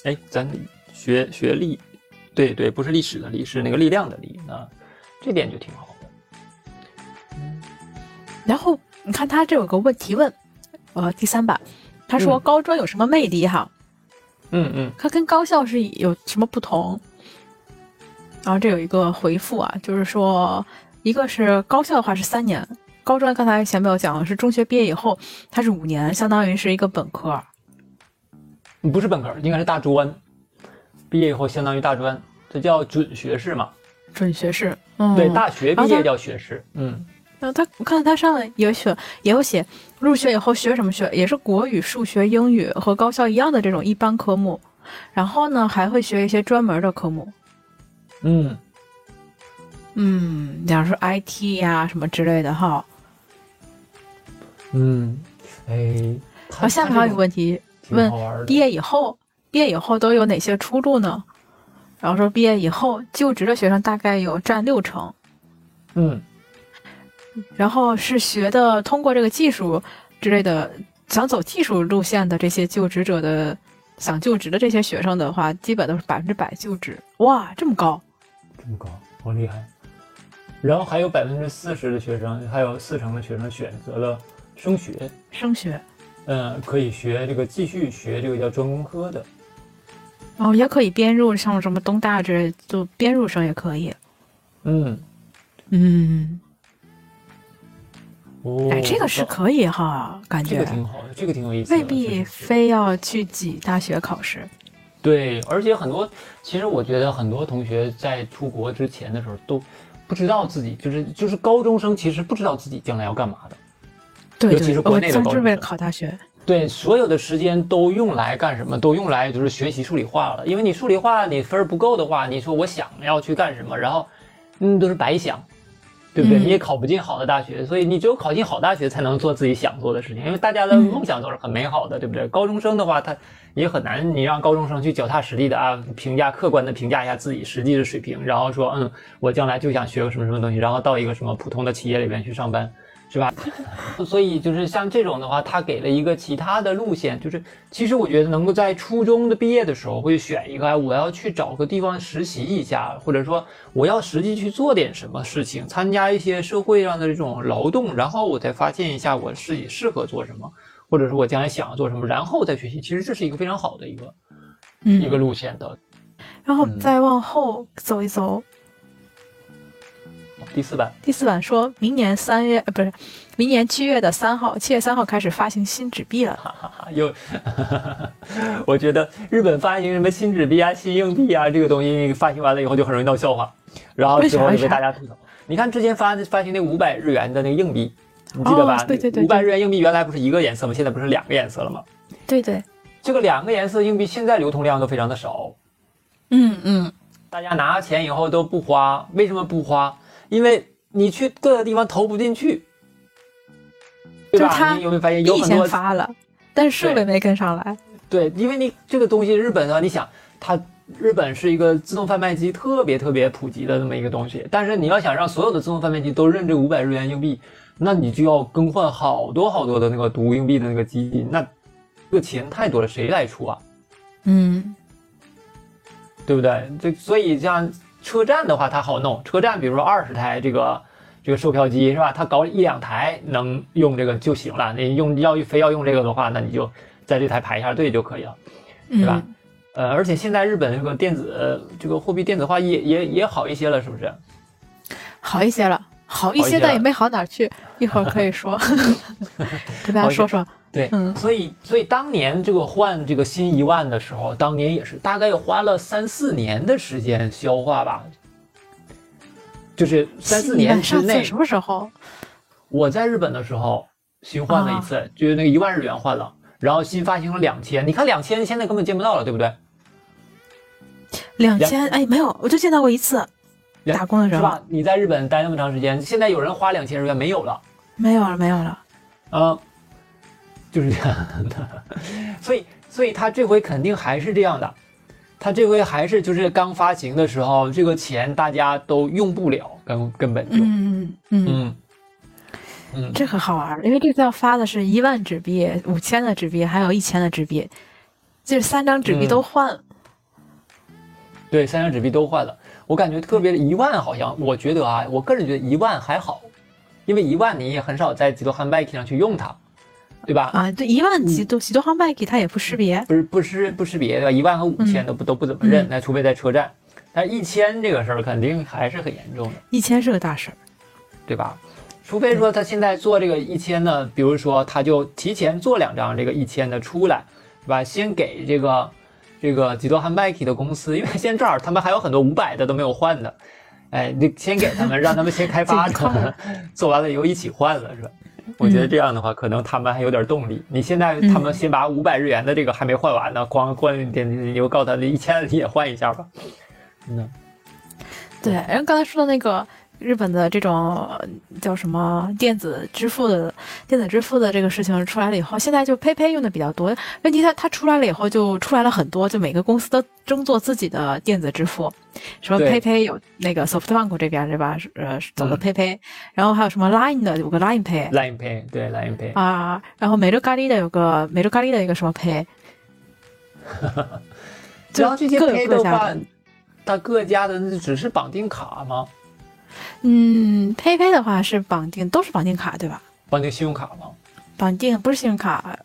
哎，咱学学历。对对，不是历史的历，是那个力量的力那，这点就挺好的。然后你看他这有个问提问，呃，第三版，他说高专有什么魅力哈？嗯嗯，它跟高校是有什么不同？然后这有一个回复啊，就是说，一个是高校的话是三年，高专刚才前面有讲是中学毕业以后，它是五年，相当于是一个本科。不是本科，应该是大专。毕业以后相当于大专，这叫准学士嘛？准学士，嗯对，大学毕业叫学士。嗯，那他我看他上了也写也有写入学以后学什么学，也是国语、数学、英语和高校一样的这种一般科目，然后呢还会学一些专门的科目。嗯嗯，假如说 IT 呀什么之类的哈。嗯，哎，好，下面还有一个问题问毕业以后。毕业以后都有哪些出路呢？然后说毕业以后就职的学生大概有占六成，嗯，然后是学的通过这个技术之类的，想走技术路线的这些就职者的想就职的这些学生的话，基本都是百分之百就职。哇，这么高，这么高，好厉害！然后还有百分之四十的学生，还有四成的学生选择了升学，升学，嗯，可以学这个继续学这个叫专攻科的。哦，也可以编入，像什么东大之类，就编入生也可以。嗯嗯，哦，哎，这个是可以哈，感觉这个挺好的，这个挺有意思。未必非要去挤大学考试。对，而且很多，其实我觉得很多同学在出国之前的时候都不知道自己，就是就是高中生，其实不知道自己将来要干嘛的。对，尤其是国内的高中生，为了考大学。对，所有的时间都用来干什么？都用来就是学习数理化了。因为你数理化你分儿不够的话，你说我想要去干什么，然后，嗯，都是白想，对不对？你也考不进好的大学，所以你只有考进好大学才能做自己想做的事情。因为大家的梦想都是很美好的，对不对？高中生的话，他也很难，你让高中生去脚踏实地的啊，评价客观的评价一下自己实际的水平，然后说，嗯，我将来就想学个什么什么东西，然后到一个什么普通的企业里面去上班。是吧？所以就是像这种的话，他给了一个其他的路线，就是其实我觉得能够在初中的毕业的时候会选一个，我要去找个地方实习一下，或者说我要实际去做点什么事情，参加一些社会上的这种劳动，然后我再发现一下我自己适合做什么，或者说我将来想要做什么，然后再学习。其实这是一个非常好的一个一个路线的。然后再往后走一走。第四版，第四版说明年三月，呃，不是，明年七月的三号，七月三号开始发行新纸币了。哈哈哈，又，我觉得日本发行什么新纸币啊、新硬币啊，这个东西发行完了以后就很容易闹笑话，然后之后就被大家吐槽。你看之前发发行那五百日元的那个硬币，你记得吧？对对对，五百日元硬币原来不是一个颜色吗？现在不是两个颜色了吗？对对，这个两个颜色硬币现在流通量都非常的少。嗯嗯，大家拿钱以后都不花，为什么不花？因为你去各个地方投不进去，对吧？你有没有发现有很多发了，但是设备没跟上来。对，因为你这个东西，日本啊，你想，它日本是一个自动贩卖机特别特别普及的这么一个东西，但是你要想让所有的自动贩卖机都认这五百日元硬币，那你就要更换好多好多的那个读硬币的那个机器，那这个钱太多了，谁来出啊？嗯，对不对？这所以像。车站的话，它好弄。车站，比如说二十台这个这个售票机是吧？它搞一两台能用这个就行了。你用要非要用这个的话，那你就在这台排一下队就可以了，对吧？呃，而且现在日本这个电子这个货币电子化也也也好一些了，是不是？好一些了，好一些，但也没好哪去。一会儿可以说，跟大家说说。对，嗯，所以所以当年这个换这个新一万的时候，当年也是大概花了三四年的时间消化吧，就是三四年之内。什么时候？我在日本的时候新换了一次，就是那个一万日元换了，然后新发行了两千。你看两千现在根本见不到了，对不对？两千哎没有，我就见到过一次，打工的时候是吧？你在日本待那么长时间，现在有人花两千日元没有了，没有了没有了。啊、就是这样的。所以，所以他这回肯定还是这样的，他这回还是就是刚发行的时候，这个钱大家都用不了，根根本就，嗯嗯嗯，嗯嗯这可好玩儿，因为这次要发的是一万纸币、五千的纸币，还有一千的纸币，就是三张纸币嗯都换了。对，三张纸币都换了。我感觉特别一万，好像我觉得啊，我个人觉得一万还好，因为一万你也很少在极多汉 bike 上去用它，对吧？啊，对，一万几多几多航 bike 它也不识别。不是不识不识别对吧？一万和五千嗯都不、都不怎么认嗯，那除非在车站。但是一千这个事儿肯定还是很严重的，一千是个大事儿。对吧？除非说他现在做这个一千呢，比如说他就提前做两张这个一千的出来，是吧？先给这个这个几多汉 bike 的公司，因为现在正好他们还有很多五百的都没有换的，哎，你先给他们，让他们先开发自己换着，做完了以后一起换了，是吧？我觉得这样的话，可能他们还有点动力。你现在他们先把五百日元的这个还没换完呢，光换一点，你又告诉他那一千也换一下吧。嗯，对，然后刚才说的那个日本的这种呃叫什么电子支付的电子支付的这个事情出来了以后，现在就 PayPay 用的比较多。问题它它出来了以后，就出来了很多，就每个公司都争做自己的电子支付。什么对 PayPay 有那个 SoftBank 这边对吧？是呃，走的嗯 PayPay，、然后还有什么 Line 的有个 Line Pay。Line Pay 对 Line Pay，、啊，然后美洲咖喱的有个美洲咖喱的一个什么 Pay，就然后这些 Pay 的话。，它各家的那只是绑定卡吗？嗯，PayPay 的话是绑定，都是绑定卡对吧？绑定信用卡吗？绑定不是信用卡，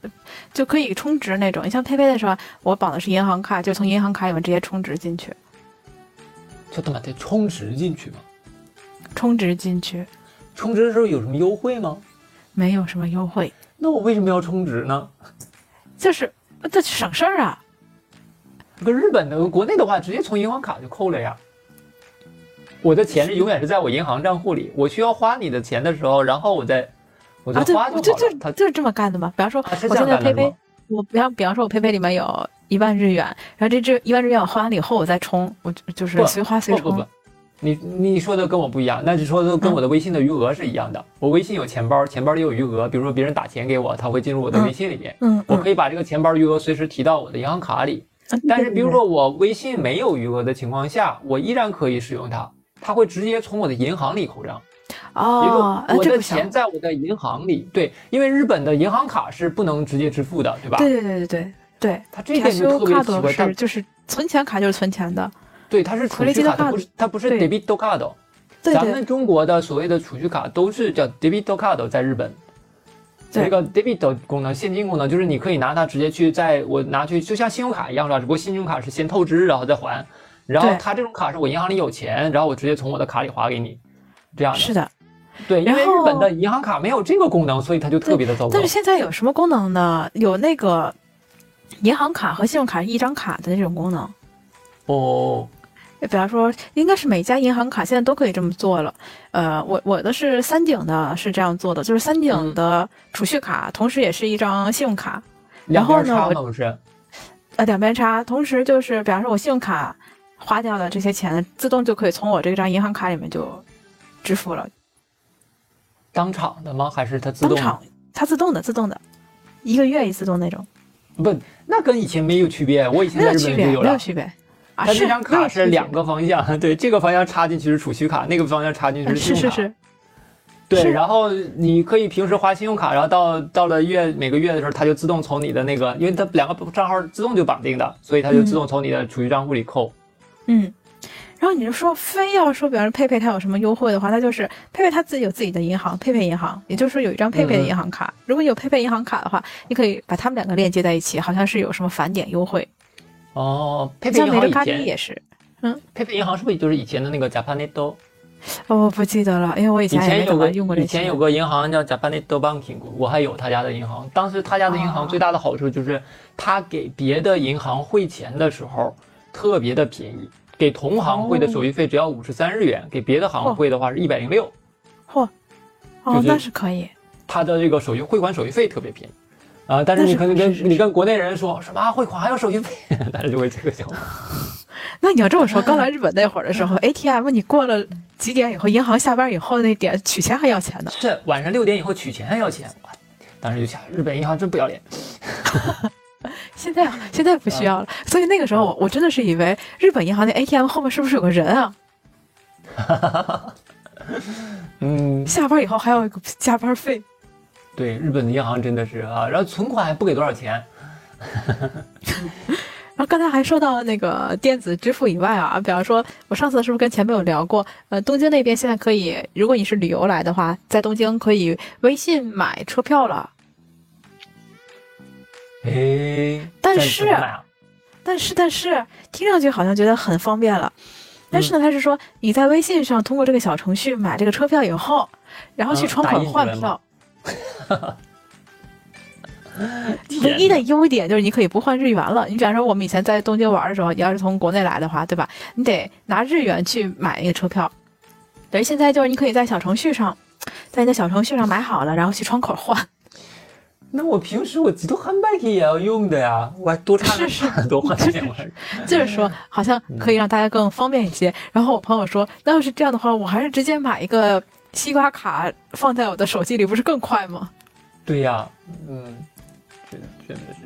就可以充值那种。你像 PayPay 的时候，我绑的是银行卡，就从银行卡里面直接充值进去，就他妈得充值进去吗？充值进去充值的时候有什么优惠吗？没有什么优惠，那我为什么要充值呢？就是这省事儿啊。跟日本的国内的话，直接从银行卡就扣了呀。我的钱是永远是在我银行账户里，我需要花你的钱的时候，然后我再我再花，就就好了。它就就是这么干的嘛。比方说，啊我现在 PayPay？我比方比方说，我 PayPay 里面有一万日元，然后这这一万日元我花完了以后，我再充，我就就是不随花随充。不不不，你你说的跟我不一样，那就说的跟我的微信的余额是一样的。我微信有钱包，钱包里有余额，比如说别人打钱给我，他会进入我的微信里面，嗯，我嗯可以把这个钱包余额随时提到我的银行卡里。嗯但是比如说我微信没有余额的情况下，我依然可以使用它，它会直接从我的银行里扣账。哦我的。钱在我的银行里，对，因为日本的银行卡是不能直接支付的，对吧？对对对对对对，它这一点就特别奇怪，但是就是存钱卡就是存钱的。对它是储蓄卡，它不是它不是 debit card。咱们中国的所谓的储蓄卡都是叫 debit card，在日本。对这个 debit 功能，现金功能就是你可以拿它直接去在我拿去，就像信用卡一样是吧？只不过信用卡是先透支然后再还，然后对它这种卡是我银行里有钱，然后我直接从我的卡里划给你，这样的。是的，对，因为日本的银行卡没有这个功能，所以它就特别的糟糕但是。现在有什么功能呢？有那个银行卡和信用卡一张卡的那种功能。哦，比方说，应该是每家银行卡现在都可以这么做了。呃，我我的是三井的，是这样做的，就是三井的储蓄卡，同时也是一张信用卡，然后是？呃，两边插。同时就是，比方说我信用卡花掉的这些钱，自动就可以从我这张银行卡里面就支付了，当场的吗？还是它自动？当场它自动的，自动的，一个月一次动那种，不，那跟以前没有区别。我以前在日本就有了。没有区别。啊，它是这张卡是两个方向，对，这个方向插进去是储蓄卡，那个方向插进去是信用卡。是是是，对，然后你可以平时花信用卡，然后到到了月每个月的时候，它就自动从你的那个，因为它两个账号自动就绑定的，所以它就自动从你的储蓄账户里扣。嗯。然后你就说非要说，比方说佩佩他有什么优惠的话，那就是佩佩他自己有自己的银行，佩佩银行，也就是说有一张佩佩的嗯银行卡。如果你有佩佩银行卡的话，你可以把他们两个链接在一起，好像是有什么返点优惠。哦，佩佩像银行咖喱也是，嗯，佩佩银行是不是就是以前的那个 Japanet？哦，我不记得了，因为我以以前有个用过。以前有个银行叫 Japanet Banking，我还有他家的银行。当时他家的银行哦最大的好处就是，他给别的银行汇钱的时候特别的便宜，给同行汇的手续费只要五十三日元，给别的行汇的话是一百零六。嚯，哦就，是那是可以。他的这个手续汇款手续费特别便宜。啊、但是你可能跟你跟国内人说什么啊汇款还有手续费，大家就会这个想法。那你要这么说，刚来日本那会儿的时候，ATM 你过了几点以后，银行下班以后那点取钱还要钱呢。是晚上六点以后取钱还要钱，哇！当时就想，日本银行真不要脸。现在啊，现在不需要了。所以那个时候我我真的是以为日本银行那 ATM 后面是不是有个人啊？嗯，下班以后还有一个加班费。对，日本的银行真的是啊，然后存款还不给多少钱。然后刚才还说到那个电子支付以外啊，比方说，我上次是不是跟前辈有聊过？呃，东京那边现在可以，如果你是旅游来的话，在东京可以微信买车票了。哎，但是但是但是听上去好像觉得很方便了，但是呢，他是说你在微信上通过这个小程序买这个车票以后，然后去嗯窗口换票。唯一的优点就是你可以不换日元了。你比方说，我们以前在东京玩的时候，你要是从国内来的话，对吧？你得拿日元去买那个车票。等于现在就是你可以在小程序上，在你的小程序上买好了，然后去窗口换。那我平时我自动贩卖机也要用的呀，我还多插是是多花钱玩。就是说，好像可以让大家更方便一些。然后我朋友说，那要是这样的话，我还是直接买一个西瓜卡放在我的手机里，不是更快吗？对呀，嗯，真的真的是。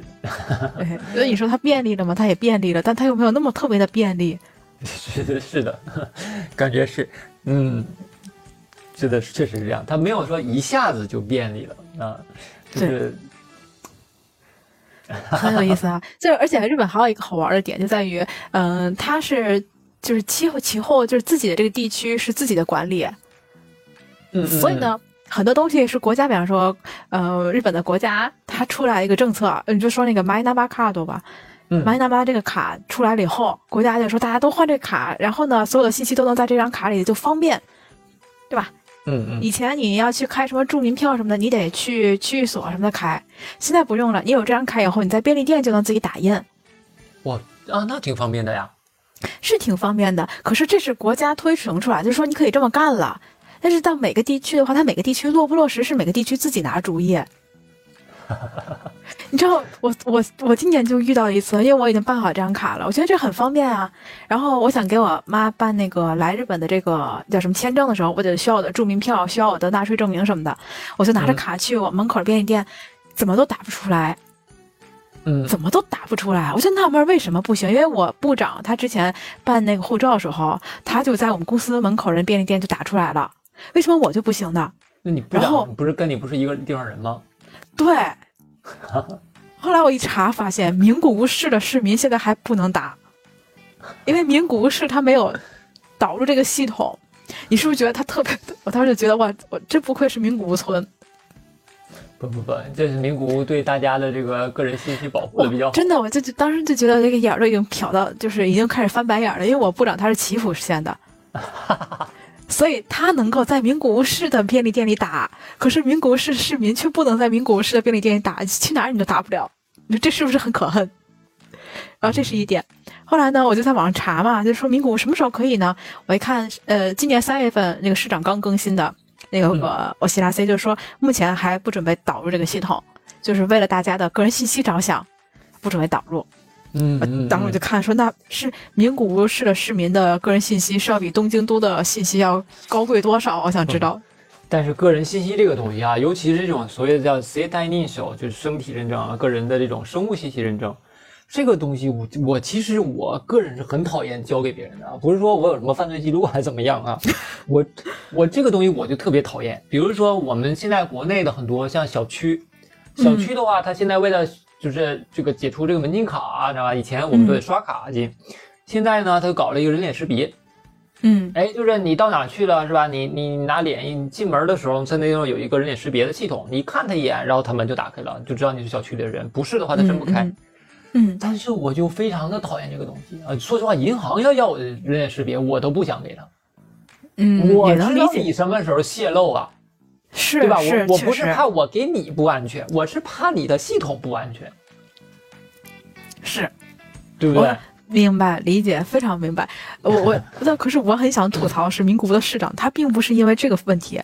对，所以你说它便利了吗？它也便利了，但它又没有那么特别的便利。是的，是的，感觉是，嗯，是的，确实是这样。它没有说一下子就便利了啊，就是 很有意思啊。就是而且日本还有一个好玩的点，就在于，嗯、它是就是其后其后就是自己的这个地区是自己的管理，嗯，所以呢。很多东西是国家，比方说，呃，日本的国家它出来一个政策，呃你就说那个 My Namba Card 吧，嗯，My Namba 这个卡出来了以后，国家就说大家都换这卡，然后呢，所有的信息都能在这张卡里，就方便，对吧？嗯嗯以前你要去开什么住民票什么的，你得去区域所什么的开，现在不用了，你有这张卡以后，你在便利店就能自己打印，哇啊，那挺方便的呀。是挺方便的。可是这是国家推行出来，就是说你可以这么干了。但是到每个地区的话，它每个地区落不落实是每个地区自己拿主意。你知道，我我我今年就遇到一次，因为我已经办好这张卡了，我觉得这很方便啊。然后我想给我妈办那个来日本的这个叫什么签证的时候，我得需要我的住民票，需要我的纳税证明什么的，我就拿着嗯卡去我门口便利店，怎么都打不出来。嗯怎么都打不出来，我就纳闷为什么不行。因为我部长他之前办那个护照的时候，他就在我们公司门口人便利店就打出来了，为什么我就不行呢？那你部长不是跟你不是一个地方人吗？对。后来我一查，发现名古屋市的市民现在还不能打，因为名古屋市它没有导入这个系统。你是不是觉得他特别？我当时就觉得哇，我真不愧是名古屋村，不不不，这是名古屋对大家的这个个人信息保护的比较好。真的，我就就当时就觉得这个眼儿都已经瞟到，就是已经开始翻白眼儿了。因为我部长他是祈福县的，所以他能够在名古屋市的便利店里打，可是名古屋市市民却不能在名古屋市的便利店里打，去哪儿你都打不了。你说这是不是很可恨？然后这是一点。后来呢，我就在网上查嘛，就说名古屋什么时候可以呢？我一看，呃，今年三月份那个市长刚更新的那个嗯呃，我希拉 C 就说目前还不准备导入这个系统，就是为了大家的个人信息着想，不准备导入。嗯嗯，当时我就看说，那是名古屋市的市民的个人信息是要比东京都的信息要高贵多少？我想知道。但是个人信息这个东西啊，尤其是这种所谓的叫 C 代认手，就是生体认证啊，个人的这种生物信息认证，这个东西我我其实我个人是很讨厌交给别人的啊，不是说我有什么犯罪记录还是怎么样啊，我我这个东西我就特别讨厌。比如说我们现在国内的很多像小区，小区的话，它现在为了就是这个解除这个门禁卡啊，知道吧？以前我们都得刷卡进，现在呢，他搞了一个人脸识别。嗯哎，就是你到哪去了是吧？你你拿脸一进门的时候，它那种有一个人脸识别的系统，你看他一眼，然后他门就打开了，就知道你是小区里的人。不是的话，他睁不开。嗯嗯但是我就非常的讨厌这个东西啊！说实话，银行要要我的人脸识别，我都不想给他。嗯，我知道你，什么时候泄露啊，是对吧？我我不是怕我给你不安全，我是怕你的系统不安全，是对不对？明白理解，非常明白。我我那可是我很想吐槽是名古屋的市长，他并不是因为这个问题。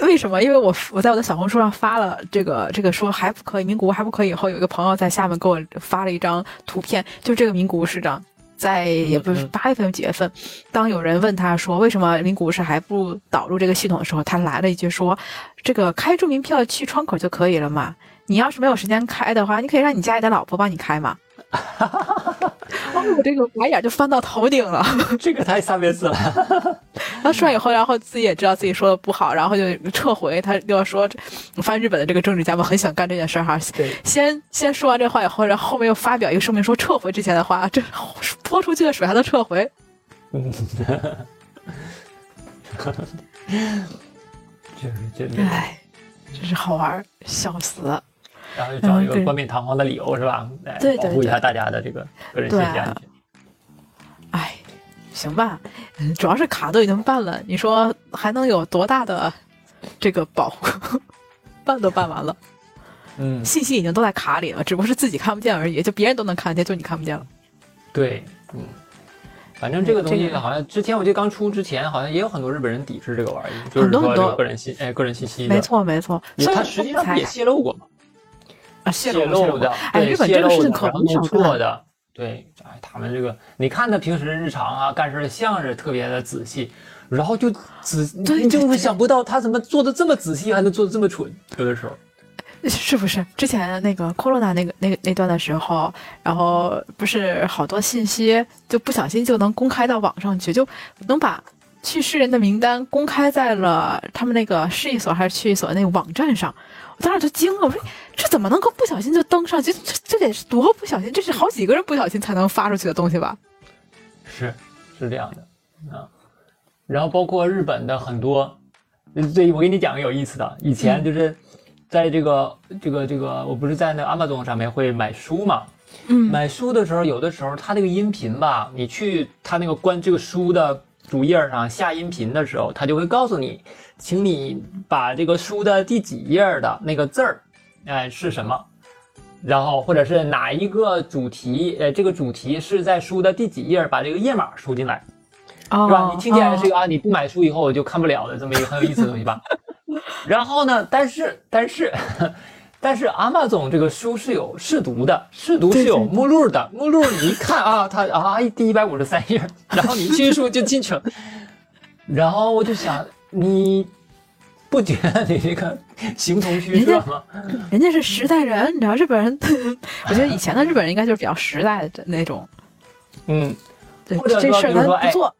为什么？因为我我在我的小红书上发了这个这个说还不可以，名古屋还不可以。以后有一个朋友在下面给我发了一张图片，就这个名古屋市长在也不是嗯八月份几月份，当有人问他说为什么名古屋市还不导入这个系统的时候，他来了一句说：“这个开住民票去窗口就可以了嘛，你要是没有时间开的话，你可以让你家里的老婆帮你开嘛。” 哦，我这个白眼就翻到头顶了。这个太三别四了。然后说完以后，然后自己也知道自己说的不好，然后就撤回。他就要说，我发现日本的这个政治家们很喜欢干这件事儿哈。对，先先说完这话以后，然后后面又发表一个声明说撤回之前的话，这泼出去的水还能撤回？嗯，就是真的，哎，真是好玩儿，笑死了。然后就找一个冠冕堂皇的理由是吧？来对对保护一下大家的这个个人信息安全。哎，行吧，嗯，主要是卡都已经办了，你说还能有多大的这个保护？办都办完了，嗯，信息已经都在卡里了，只不过是自己看不见而已，就别人都能看见，就你看不见了。对，嗯。反正这个东西好像之前我记得刚出之前，好像也有很多日本人抵制这个玩意儿，就是说这很多个个人信哎个人信息没，错，没错，所以它实际上也泄露过嘛，啊泄泄露露的，哎，对日本这个事情可不然后弄少。错的，对，哎，他们这个你看他平时日常啊干事儿像是特别的仔细，然后就仔，对你就是想不到他怎么做的这么仔细，还能做的这么蠢，有的时候。是不是之前那个 corona 那个那个那段的时候，然后不是好多信息就不小心就能公开到网上去，就能把去世人的名单公开在了他们那个市一所还是区一所那个网站上。我当时就惊了，我说这怎么能够不小心就登上去？这这得是多不小心？这是好几个人不小心才能发出去的东西吧？是是这样的啊，然后包括日本的很多，嗯对我给你讲个有意思的，以前就是在这个、这个这个，我不是在那个 Amazon 上面会买书嘛，嗯，买书的时候，有的时候它那个音频吧，你去它那个关这个书的主页上下音频的时候，它就会告诉你，请你把这个书的第几页的那个字儿，哎是什么，然后或者是哪一个主题，呃，这个主题是在书的第几页，把这个页码输进来，哦，是吧？你听起来是一哦个啊，你不买书以后我就看不了的这么一个很有意思的东西吧？然后呢，但是但是 但是阿玛总这个书是有试读的，试读是有目录的，目录你一看啊，它啊第一百五十三页，然后你一进书就进去了，然后我就想你。不觉得你这个形同虚设吗？人家是时代人，你知道日本人，我觉得以前的日本人应该就是比较实在的那种。嗯，对或者这事儿咱不做，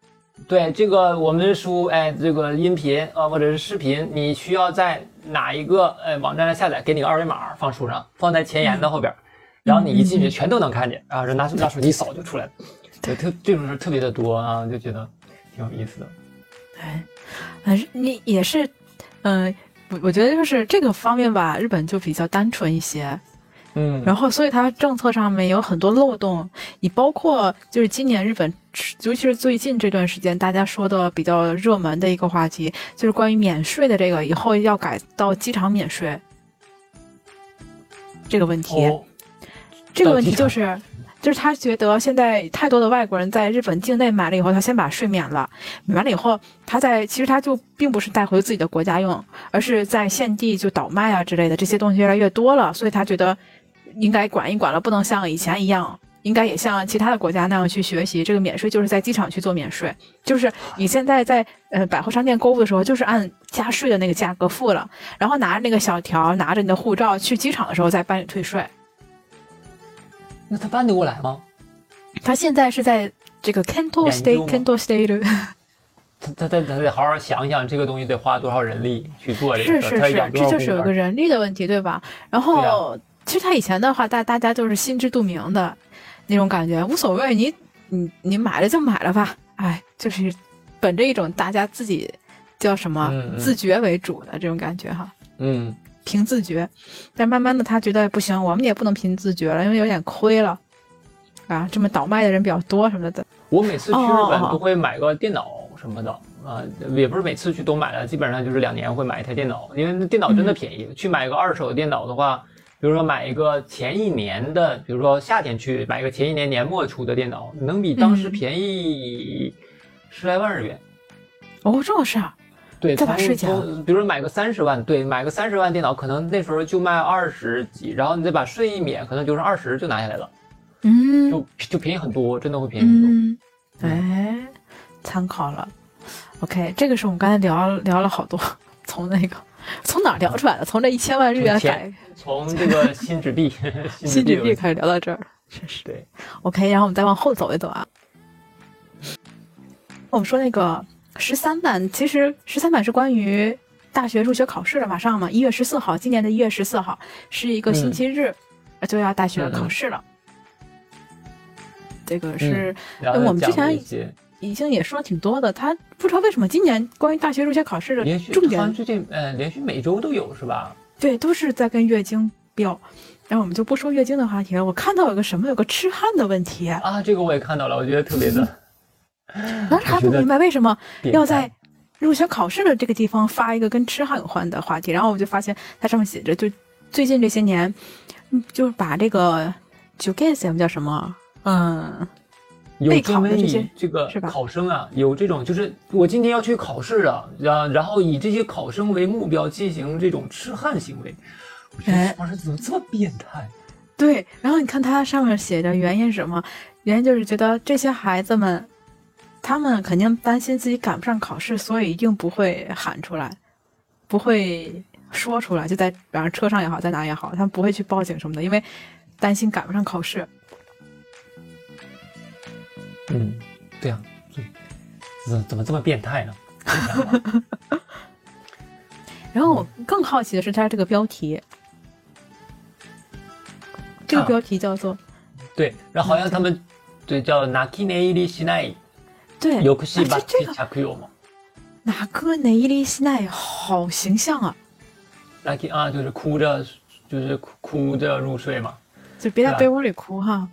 对这个我们的书，哎，这个音频啊、呃或者是视频，你需要在哪一个呃网站上下载，给你个二维码放书上，放在前言的后边，然后你一进去全都能看见啊，这拿拿手机扫就出来了，对，特这种事特别的多啊，就觉得挺有意思的。对，但是你也是，嗯、我我觉得就是这个方面吧，日本就比较单纯一些，嗯，然后所以它政策上面有很多漏洞。你包括就是今年日本，尤其是最近这段时间大家说的比较热门的一个话题，就是关于免税的这个，以后要改到机场免税这个问题。哦，这个问题就是，就是他觉得现在太多的外国人在日本境内买了以后，他先把税免了，免完了以后，他在其实他就并不是带回自己的国家用，而是在现地就倒卖啊之类的，这些东西越来越多了，所以他觉得应该管一管了，不能像以前一样。应该也像其他的国家那样去学习，这个免税就是在机场去做免税，就是你现在在呃百货商店购物的时候，就是按加税的那个价格付了，然后拿着那个小条，拿着你的护照去机场的时候再办理退税。那他搬得过来吗？他现在是在这个 Kento State 究吗？Kento State，他他他他得好好想想，这个东西得花多少人力去做这个，是是是这就是有个人力的问题，对吧？然对后、其实他以前的话，大大家都是心知肚明的那种感觉，无所谓，你你你买了就买了吧，哎，就是本着一种大家自己叫什么、嗯嗯。自觉为主的这种感觉哈。嗯，凭自觉，但慢慢的他觉得不行，我们也不能凭自觉了，因为有点亏了，啊，这么倒卖的人比较多什么的，我每次去日本哦都会买个电脑什么的啊、也不是每次去都买了，基本上就是两年会买一台电脑，因为那电脑真的便宜。去买个二手的电脑的话，比如说买一个前一年的，比如说夏天去买一个前一年年末出的电脑，能比当时嗯。便宜十来万日元。哦，这么事啊，对，再把税减了比如说买个三十万，对，买个三十万电脑，可能那时候就卖二十几，然后你再把税一免，可能就是二十就拿下来了。嗯就就便宜很多，真的会便宜很多。嗯，哎，参考了。OK，这个是我们刚才聊聊了好多，从那个从哪儿聊出来的？从这一千万日元从改从这个新纸币，新纸币币开始聊到这儿，真是。对，OK，然后我们再往后走一走啊。我们说那个十三版，其实十三版是关于大学入学考试的，马上嘛，一月十四号，今年的一月十四号是一个星期日，呃就要大学考试了。这个是我们之前已经也说了挺多的，他不知道为什么今年关于大学入学考试的重点最近呃连续每周都有是吧？对，都是在跟月经飙。然后我们就不说月经的话题了。我看到有个什么，有个痴汉的问题，啊，这个我也看到了，我觉得特别的当时还不明白为什么要在入学考试的这个地方发一个跟痴汉有关的话题。然后我就发现它上面写着，就最近这些年，嗯，就是把这个就们叫什么，嗯，有备考专门的这些以这个考生啊，有这种就是我今天要去考试啊，然然后以这些考生为目标进行这种痴汉行为，我觉得哎这帮人怎么这么变态？对。然后你看它上面写的原因是什么？原因就是觉得这些孩子们，他们肯定担心自己赶不上考试，所以一定不会喊出来，不会说出来，就在比方车上也好，在哪也好，他们不会去报警什么的，因为担心赶不上考试。嗯，对啊，这怎怎么这么变态呢？然后我更好奇的是它这个标题，这个啊标题叫做、对，然后好像他们对叫 “naki ne iri shinai”，对，有西吧啊这这个着用嘛哪个哪一粒西奈好形象啊！，“naki” 啊，就是哭着，就是哭哭着入睡嘛。就别在被窝里哭哈。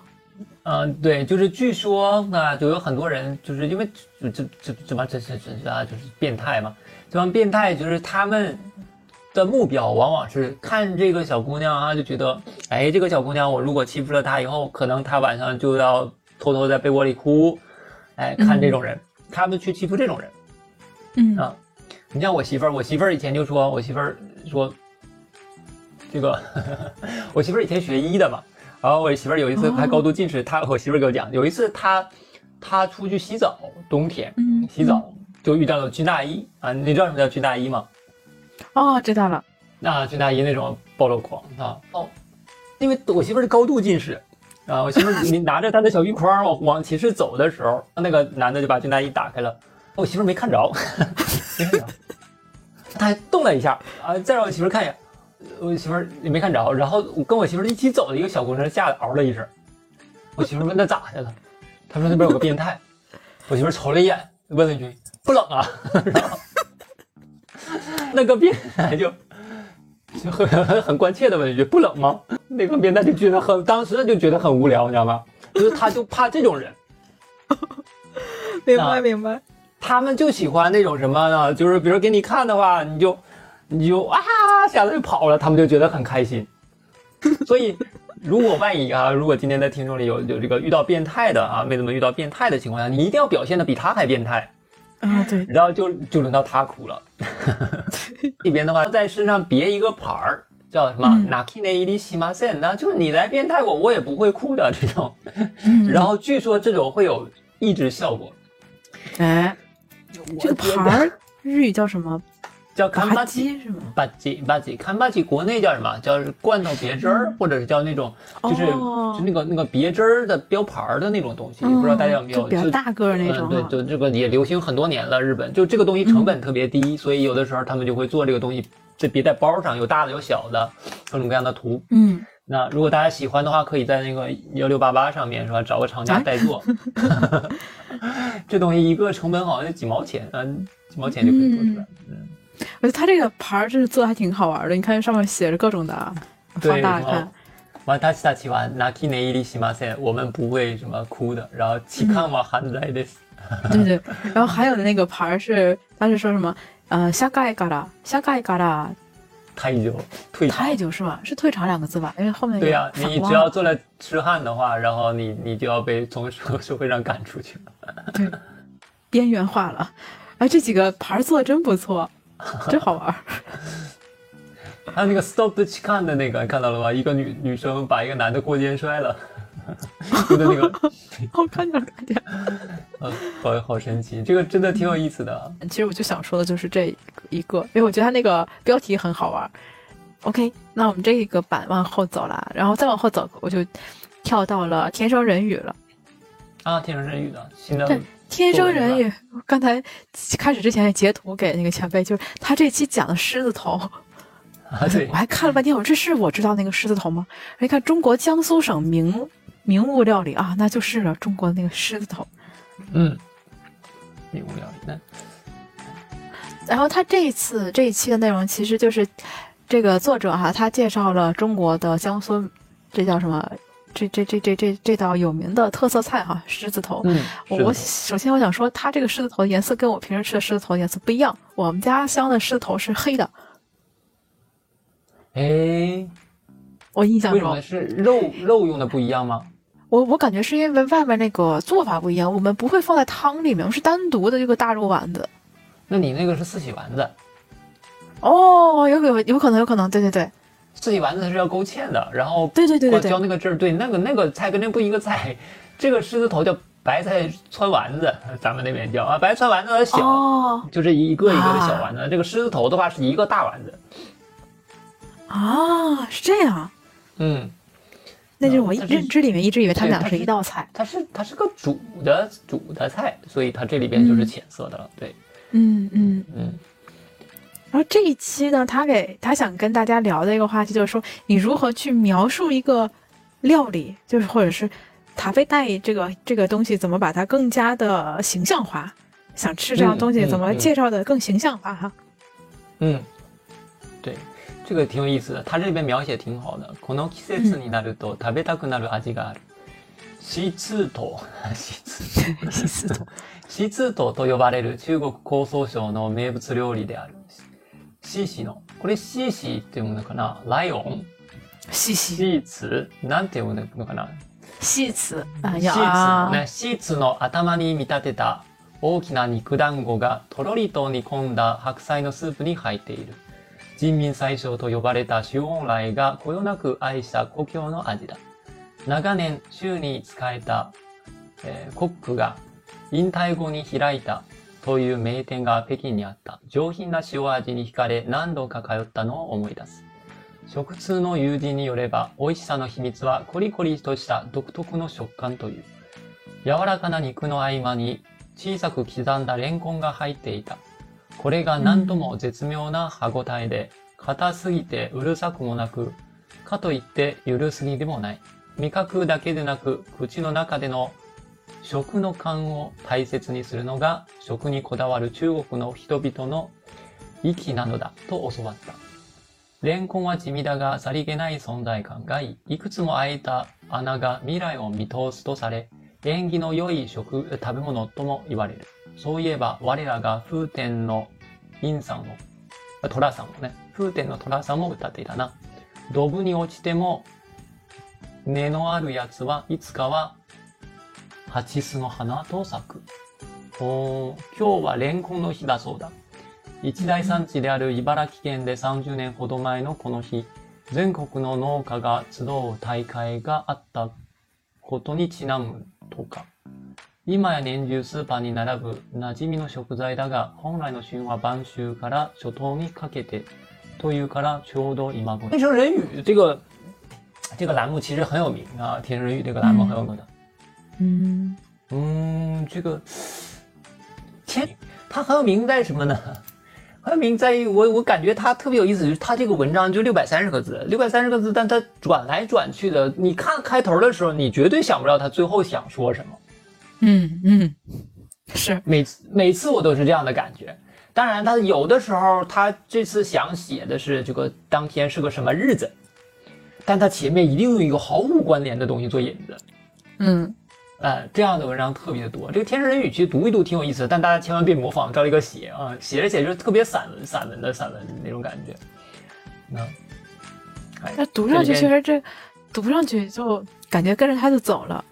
嗯，对，就是据说啊，就有很多人就是因为这这这这帮这这这啊，就是变态嘛。这帮变态就是他们的目标往往是看这个小姑娘啊，就觉得，哎，这个小姑娘，我如果欺负了她以后，可能她晚上就要偷偷在被窝里哭。哎，看这种人，他们去欺负这种人嗯啊。你像我媳妇儿，我媳妇儿以前就说，我媳妇儿说，这个我媳妇儿以前学医的嘛。然后我媳妇儿有一次还高度近视，她我媳妇儿给我讲，有一次她她出去洗澡，冬天嗯洗澡就遇到了军大衣啊，你知道什么叫军大衣吗？哦，知道了。那军大衣那种暴露狂啊哦，因为我媳妇儿是高度近视啊，我媳妇你拿着她的小浴筐往往寝室走的时候，那个男的就把军大衣打开了，我媳妇没看着，没看着，他还动了一下啊，再让我媳妇看一眼。我媳妇也没看着，然后跟我媳妇一起走的一个小姑娘吓得嗷了一声。我媳妇问她咋的了，她说那边有个变态。我媳妇瞅了一眼，问了一句：“不冷啊？” 然后 那个变态就很 很很关切的问一句：“不冷吗？”那个变态就觉得很，当时就觉得很无聊，你知道吗？就是他就怕这种人，明啊白明白。他们就喜欢那种什么呢？就是比如给你看的话，你就你就啊，吓得就跑了，他们就觉得很开心。所以，如果万一啊，如果今天在听众里有有这个遇到变态的啊，妹子们遇到变态的情况下，你一定要表现的比他还变态，啊，对，然后就就轮到他哭了。这边的话，在身上别一个牌儿，叫什么嗯 “naki ne i d i shimasen”，那就是你来变态我，我也不会哭的这种。嗯然后据说这种会有抑制效果。哎，这个牌儿日语叫什么？叫看吧巴吉。唧是吗？吧唧吧唧，看巴鸡，国内叫什么？叫罐头别针儿，或者是叫那种，就是、哦就那个那个别针儿的标牌儿的那种东西，不知道大家有没有？就比较大个儿那种嗯，对哈对，这个也流行很多年了，日本就这个东西成本特别低，所以有的时候他们就会做这个东西，这别在包上，有大的有小的，各种各样的图。嗯，那如果大家喜欢的话，可以在那个幺六八八上面是吧，找个厂家哎代做。这东西一个成本好像就几毛钱，嗯，几毛钱就可以做出来。嗯，我觉得它这个牌儿真是做的还挺好玩的，你看上面写着各种的，放大看。我们不会什么哭的，然后 对对，然后还有的那个牌儿是，他是说什么？呃，下盖嘎啦，下盖嘎啦，太久退场。太久是吧？是退场两个字吧？因为后面对呀、反光你只要做了痴汉的话，然后你你就要被从社社会上赶出去了。对边缘化了。哎，这几个牌儿做的真不错，真好玩儿。还有那个 stop the chikan 的那个，看到了吗？一个女女生把一个男的过肩摔了，就的那个，我看见了，看见了。嗯，好好神奇，这个真的挺有意思的。其实我就想说的就是这一个，因为我觉得它那个标题很好玩。OK，那我们这个版往后走了，然后再往后走，我就跳到了天生人语了。啊，天生人语的新的对，天生人也，刚才开始之前也截图给那个前辈，就是他这期讲的狮子头，啊，对我，还看了半天，我说这是我知道那个狮子头吗？一看中国江苏省名名物料理啊，那就是了，中国那个狮子头。嗯，名物料理，那然后他这一次这一期的内容其实就是这个作者哈，他介绍了中国的江苏，这叫什么？这这这这这这道有名的特色菜哈，狮子头。嗯，我我首先我想说，它这个狮子头的颜色跟我平时吃的狮子头的颜色不一样。我们家乡的狮子头是黑的，哎，我印象中为什么，是肉肉用的不一样吗？我我感觉是因为外面那个做法不一样，我们不会放在汤里面，我是单独的这个大肉丸子。那你那个是四喜丸子，哦，有有有可能，有可能，对对对，四喜丸子它是要勾芡的，然后对对对对对浇那个汁儿，对，那个那个菜跟这不一个菜，这个狮子头叫白菜汆丸子，咱们那边叫啊，白菜汆丸子小，哦就这一个一个的小丸子，这个狮子头的话是一个大丸子，啊，是这样。嗯，那就是我认知里面一直以为它们俩是一道菜。它是它是个煮的煮的菜，所以它这里边就是浅色的了，对，嗯嗯。嗯然后这一期呢，他给他想跟大家聊的一个话题就是说，你如何去描述一个料理，就是或者是塔菲带这个这个东西怎么把它更加的形象化？想吃这样东西，怎么介绍的更形象化？哈、嗯，对，这个挺有意思的，他这边描写挺好的。この季節になると食べたくなる味がある。シツト、シツト、シツト、シツトと呼ばれる中国厚生省の名物料理である。シーシの、これシーシーって読むのかな？ライオン？细细シー。ツ？なんて読むのかな？细词啊シーツね、シーツの頭に見立てた。大きな肉団子がとろりと煮込んだ白菜のスープに入っている。人民最小と呼ばれた周恩来がこよなく愛した故郷の味だ。長年州に仕えた、えーコックが引退後に開いたという名店が北京にあった。上品な塩味に惹かれ何度か通ったのを思い出す。食通の友人によれば、美味しさの秘密はコリコリとした独特の食感という。柔らかな肉の合間に小さく刻んだレンコンが入っていた。これが何とも絶妙な歯ごたえで、硬すぎてうるさくもなく、かといってゆるすぎでもない。味覚だけでなく、口の中での食の感を大切にするのが、食にこだわる中国の人々の息なのだと教わった。レンコンは地味だがさりげない存在感がいい。いくつも開いた穴が未来を見通すとされ、縁起の良い食、食べ物とも言われる。そういえば我らが風天の陰さんも、あ虎さんもね、風天の虎さんも歌っていたな。ドブに落ちても根のあるやつはいつかは蜂巣の花と咲く。おー今日はレンコンの日だそうだ。一大産地である茨城県で30年ほど前のこの日、全国の農家が集う大会があったことにちなむとか。今や年中スーパーに並ぶ馴染みの食材だが、本来の旬は晩秋から初冬にかけてというからちょうど今頃。天生人语这个这个栏目其实很有名啊，天生人语这个栏目很有名的。嗯嗯嗯，这个天，他很有名在什么呢？很有名在于我，我感觉他特别有意思，就是它这个文章就六百三十个字，六百三十个字，但他转来转去的，你看开头的时候，你绝对想不到他最后想说什么。嗯嗯，是每次每次我都是这样的感觉。当然，他有的时候他这次想写的是这个当天是个什么日子，但他前面一定用一个毫无关联的东西做引子。嗯呃，这样的文章特别多。这个天生人语其实读一读挺有意思的，但大家千万别模仿赵立哥写啊，写着写着就特别散文、散文的散文那种感觉。嗯，哎那读上去确实这读上去就感觉跟着他就走了。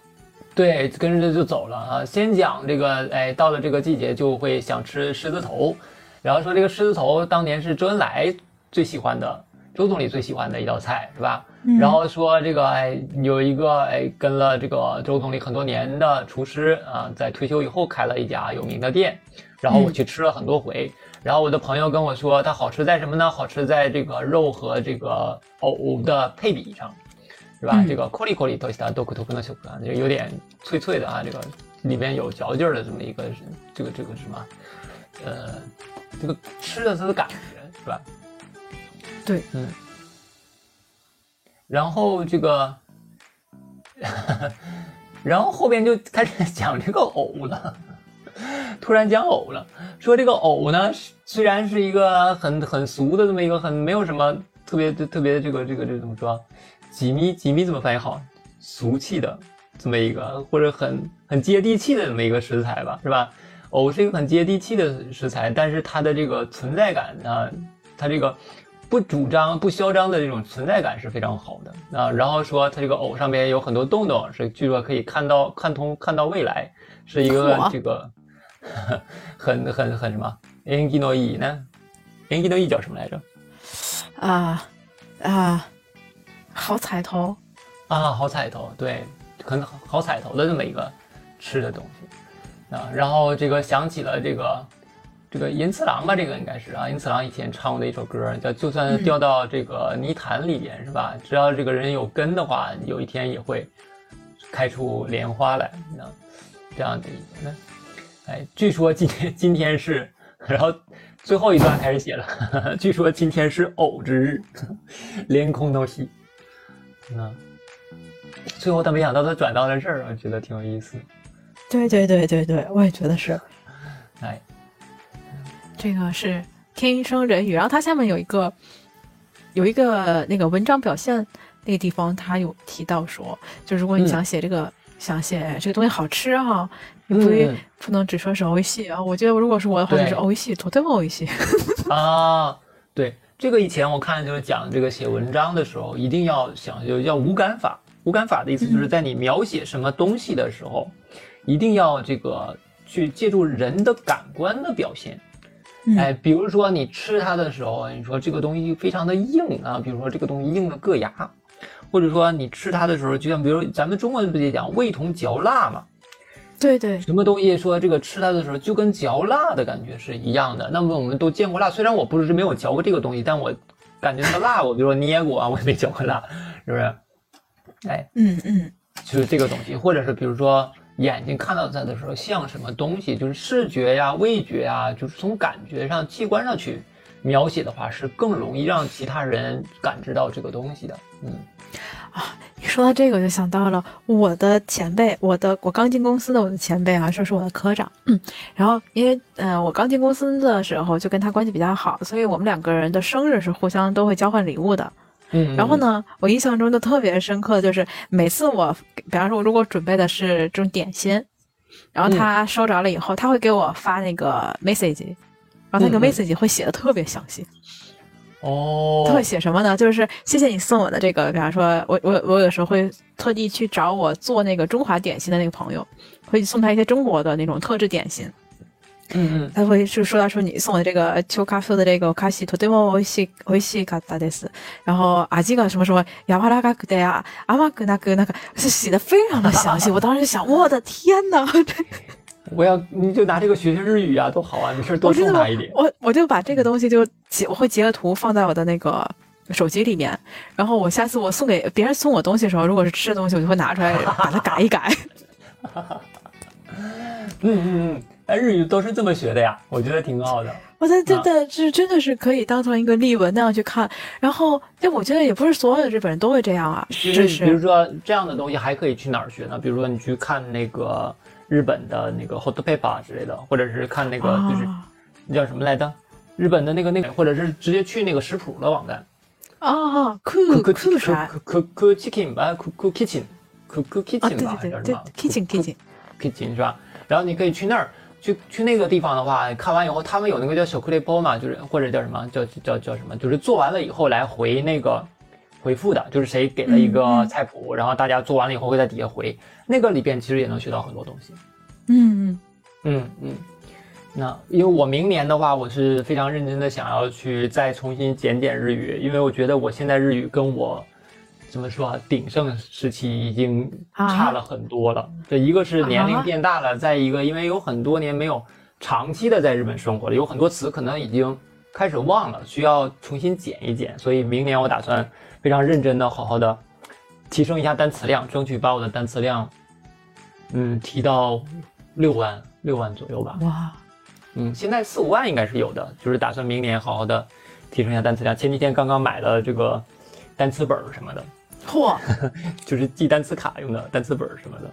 对，跟着就走了啊。先讲这个，哎，到了这个季节就会想吃狮子头，然后说这个狮子头当年是周恩来最喜欢的，周总理最喜欢的一道菜，是吧？然后说这个哎有一个哎跟了这个周总理很多年的厨师啊，在退休以后开了一家有名的店，然后我去吃了很多回。然后我的朋友跟我说，它好吃在什么呢？好吃在这个肉和这个藕的配比上，是吧？这个 kori kori 都是它都可都可能小可就有点脆脆的啊，这个里边有嚼劲儿的这么一个这个这个什么，呃，这个吃的它的感觉是吧？对，嗯。然后这个，然后后边就开始讲这个藕了。突然讲藕了，说这个藕呢，虽然是一个很很俗的这么一个很没有什么特别特别这个这个这怎么说，几米几米怎么翻译好？俗气的这么一个或者很很接地气的这么一个食材吧，是吧？藕是一个很接地气的食材，但是它的这个存在感啊，它这个不主张不嚣张的这种存在感是非常好的啊。然后说它这个藕上面有很多洞洞，是据说可以看到看通看到未来，是一个这个。很很很什么？Engi no i 呢？Engi no i 叫什么来着？啊啊，好彩头啊，好彩头，对，很好彩头的这么一个吃的东西啊。然后这个想起了这个这个银次郎吧，这个应该是啊，银次郎以前唱过的一首歌，叫就算掉到这个泥潭里边是吧？只要这个人有根的话，有一天也会开出莲花来，那这样的一个。哎，据说今天今天是，然后最后一段开始写了。据说今天是偶之日，连空都西。嗯，最后他没想到他转到了这儿，我觉得挺有意思。对对对对对，我也觉得是。哎，这个是天生人语，然后它下面有一个有一个那个文章表现那个地方，他有提到说，就如果你想写这个。想写这个东西好吃哈，你不不能只说是欧系啊。我觉得如果是我的话，就是欧系，とても欧系。啊，对，这个以前我看就是讲这个写文章的时候，一定要想就叫无感法。无感法的意思就是在你描写什么东西的时候，一定要这个去借助人的感官的表现。 哎，比如说你吃它的时候，你说这个东西非常的硬啊，比如说这个东西硬的硌牙。或者说你吃它的时候，就像比如咱们中国人不也讲味同嚼蜡嘛？对对，什么东西说这个吃它的时候就跟嚼蜡的感觉是一样的。那么我们都见过蜡，虽然我不是没有嚼过这个东西，但我感觉那个蜡，我比如说捏过啊，我也没 嚼过蜡，是不是？哎，嗯嗯，就是这个东西，或者是比如说眼睛看到它的时候像什么东西，就是视觉呀、味觉呀，就是从感觉上、器官上去描写的话，是更容易让其他人感知到这个东西的。嗯。啊，一说到这个我，就想到了我的前辈，我的我刚进公司的我的前辈啊，说是我的科长。嗯，然后因为嗯，我刚进公司的时候就跟他关系比较好，所以我们两个人的生日是互相都会交换礼物的。嗯，然后呢，我印象中就特别深刻，就是每次我，比方说我如果准备的是这种点心，然后他收着了以后，他会给我发那个 message，然后那个 message 会写的特别详细。哦，他会写什么呢？就是谢谢你送我的这个，比方说，我我我有时候会特地去找我做那个中华点心的那个朋友，会送他一些中国的那种特制点心。嗯嗯，他会就说到说你送的这个秋咖啡的这个卡西托对我微西微西卡达德斯，然后阿基个什么什么亚巴拉卡克的呀，阿玛格那个那个是写的非常的详细。我当时想，我的天呐！我要你就拿这个学学日语啊，多好啊！没事多送他一点。我我就把这个东西就截，我会截个图放在我的那个手机里面，然后我下次我送给别人送我东西的时候，如果是吃的东西，我就会拿出来把它改一改。嗯 嗯嗯，哎，日语都是这么学的呀，我觉得挺好的。我觉得真的是真的是可以当成一个例文那样去看。然后，哎，我觉得也不是所有的日本人都会这样啊。是，比如说这样的东西还可以去哪儿学呢？比如说你去看那个。日本的那个 hot paper 之类的，或者是看那个就是那叫什么来着？日本的那个那个，或者是直接去那个食谱的网站。啊，cook cook 啥？cook chicken 吧，cook kitchen，cook kitchen 吧，叫什么？kitchen kitchen kitchen 是吧？然后你可以去那儿，去去那个地方的话，看完以后，他们有那个叫小克雷波嘛，就是或者叫什么叫叫叫什么，就是做完了以后来回那个回复的，就是谁给了一个菜谱，然后大家做完了以后会在底下回。那个里边其实也能学到很多东西，嗯嗯。嗯嗯。那因为我明年的话，我是非常认真的想要去再重新检点日语，因为我觉得我现在日语跟我怎么说啊？鼎盛时期已经差了很多了。这一个是年龄变大了，再一个因为有很多年没有长期的在日本生活了，有很多词可能已经开始忘了，需要重新捡一捡。所以明年我打算非常认真的、好好的提升一下单词量，争取把我的单词量，嗯，提到六万六万左右吧。哇，嗯，现在四五万应该是有的，就是打算明年好好的提升一下单词量。前几天刚刚买了这个单词本儿什么的。嚯，就是记单词卡用的单词本什么的，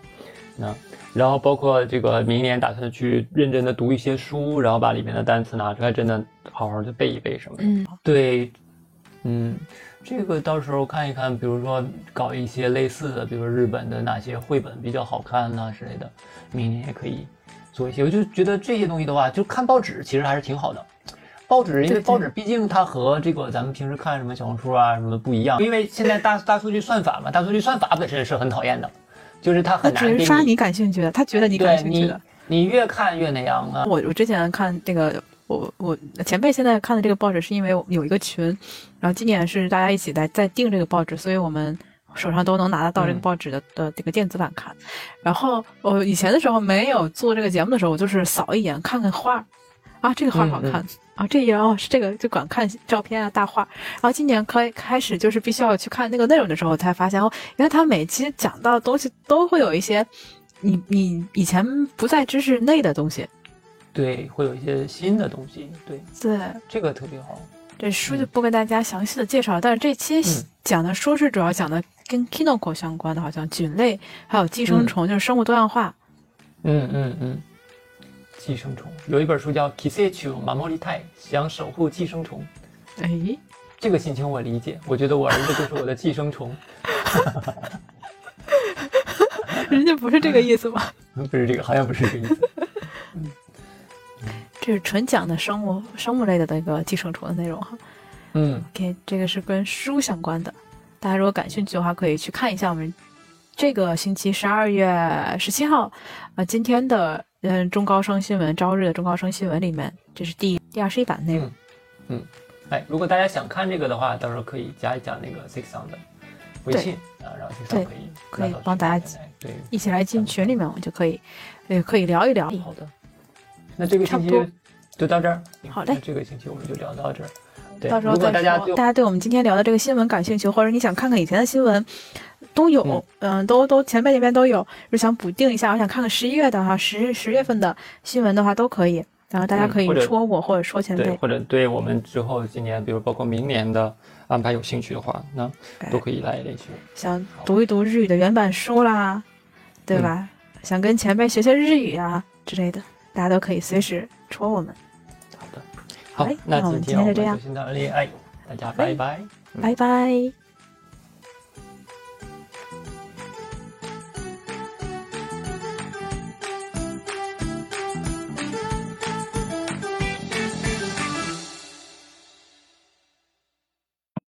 那然后包括这个明年打算去认真的读一些书，然后把里面的单词拿出来，真的好好的背一背什么的。嗯，对，嗯，这个到时候看一看，比如说搞一些类似的，比如说日本的哪些绘本比较好看呐之类的，明年也可以做一些。我就觉得这些东西的话，就看报纸其实还是挺好的。报纸，因为报纸毕竟它和这个咱们平时看什么小红书啊什么不一样，因为现在大 大数据算法嘛，大数据算法本身是很讨厌的，就是它很难只是刷你感兴趣的，他觉得你感兴趣的，你越看越那样啊。我我之前看这个，我我前辈现在看的这个报纸是因为有一个群，然后今年是大家一起在在订这个报纸，所以我们手上都能拿得到这个报纸的的这个电子版看。然后我以前的时候没有做这个节目的时候，我就是扫一眼看看画，啊，这个画好看。啊，这页哦是这个，就光看照片啊大画。然后今年开开始就是必须要去看那个内容的时候，才发现哦，原来他每期讲到的东西都会有一些你你以前不在知识内的东西。对，会有一些新的东西。对对，这个特别好。这书就不跟大家详细的介绍了，但是这期讲的书是主要讲的跟 kinoko 相关的，好像菌类还有寄生虫，就是生物多样化。嗯嗯嗯。寄生虫有一本书叫《Kisechu Mamori Tai》，想守护寄生虫。哎，这个心情我理解。我觉得我儿子就是我的寄生虫。人家不是这个意思吧？不是这个，好像不是这个意思。嗯，这是纯讲的生物生物类的那个寄生虫的内容哈。嗯，OK，这个是跟书相关的。大家如果感兴趣的话，可以去看一下我们这个星期十二月十七号啊今天的。嗯，中高生新闻，朝日的中高生新闻里面，这是第第二十一版内容。嗯，哎，如果大家想看这个的话，到时候可以加一加那个 Six On 的微信啊，然后 Six On 可以可以帮大家对一起来进群里面，我们就可以也可以聊一聊。好的，那这个星期就到这儿。好嘞，这个星期我们就聊到这儿。到时候大家。大家对我们今天聊的这个新闻感兴趣，或者你想看看以前的新闻。都有，嗯，都都前辈那边都有，就想补订一下，我想看看十一月的哈，十十月份的新闻的话都可以，然后大家可以戳我或者说前辈，或者对我们之后今年，比如包括明年的安排有兴趣的话，那都可以来联系。想读一读日语的原版书啦，对吧？想跟前辈学学日语啊之类的，大家都可以随时戳我们。好的，好，那我们今天就这样，先到这里，哎，大家拜拜，拜拜。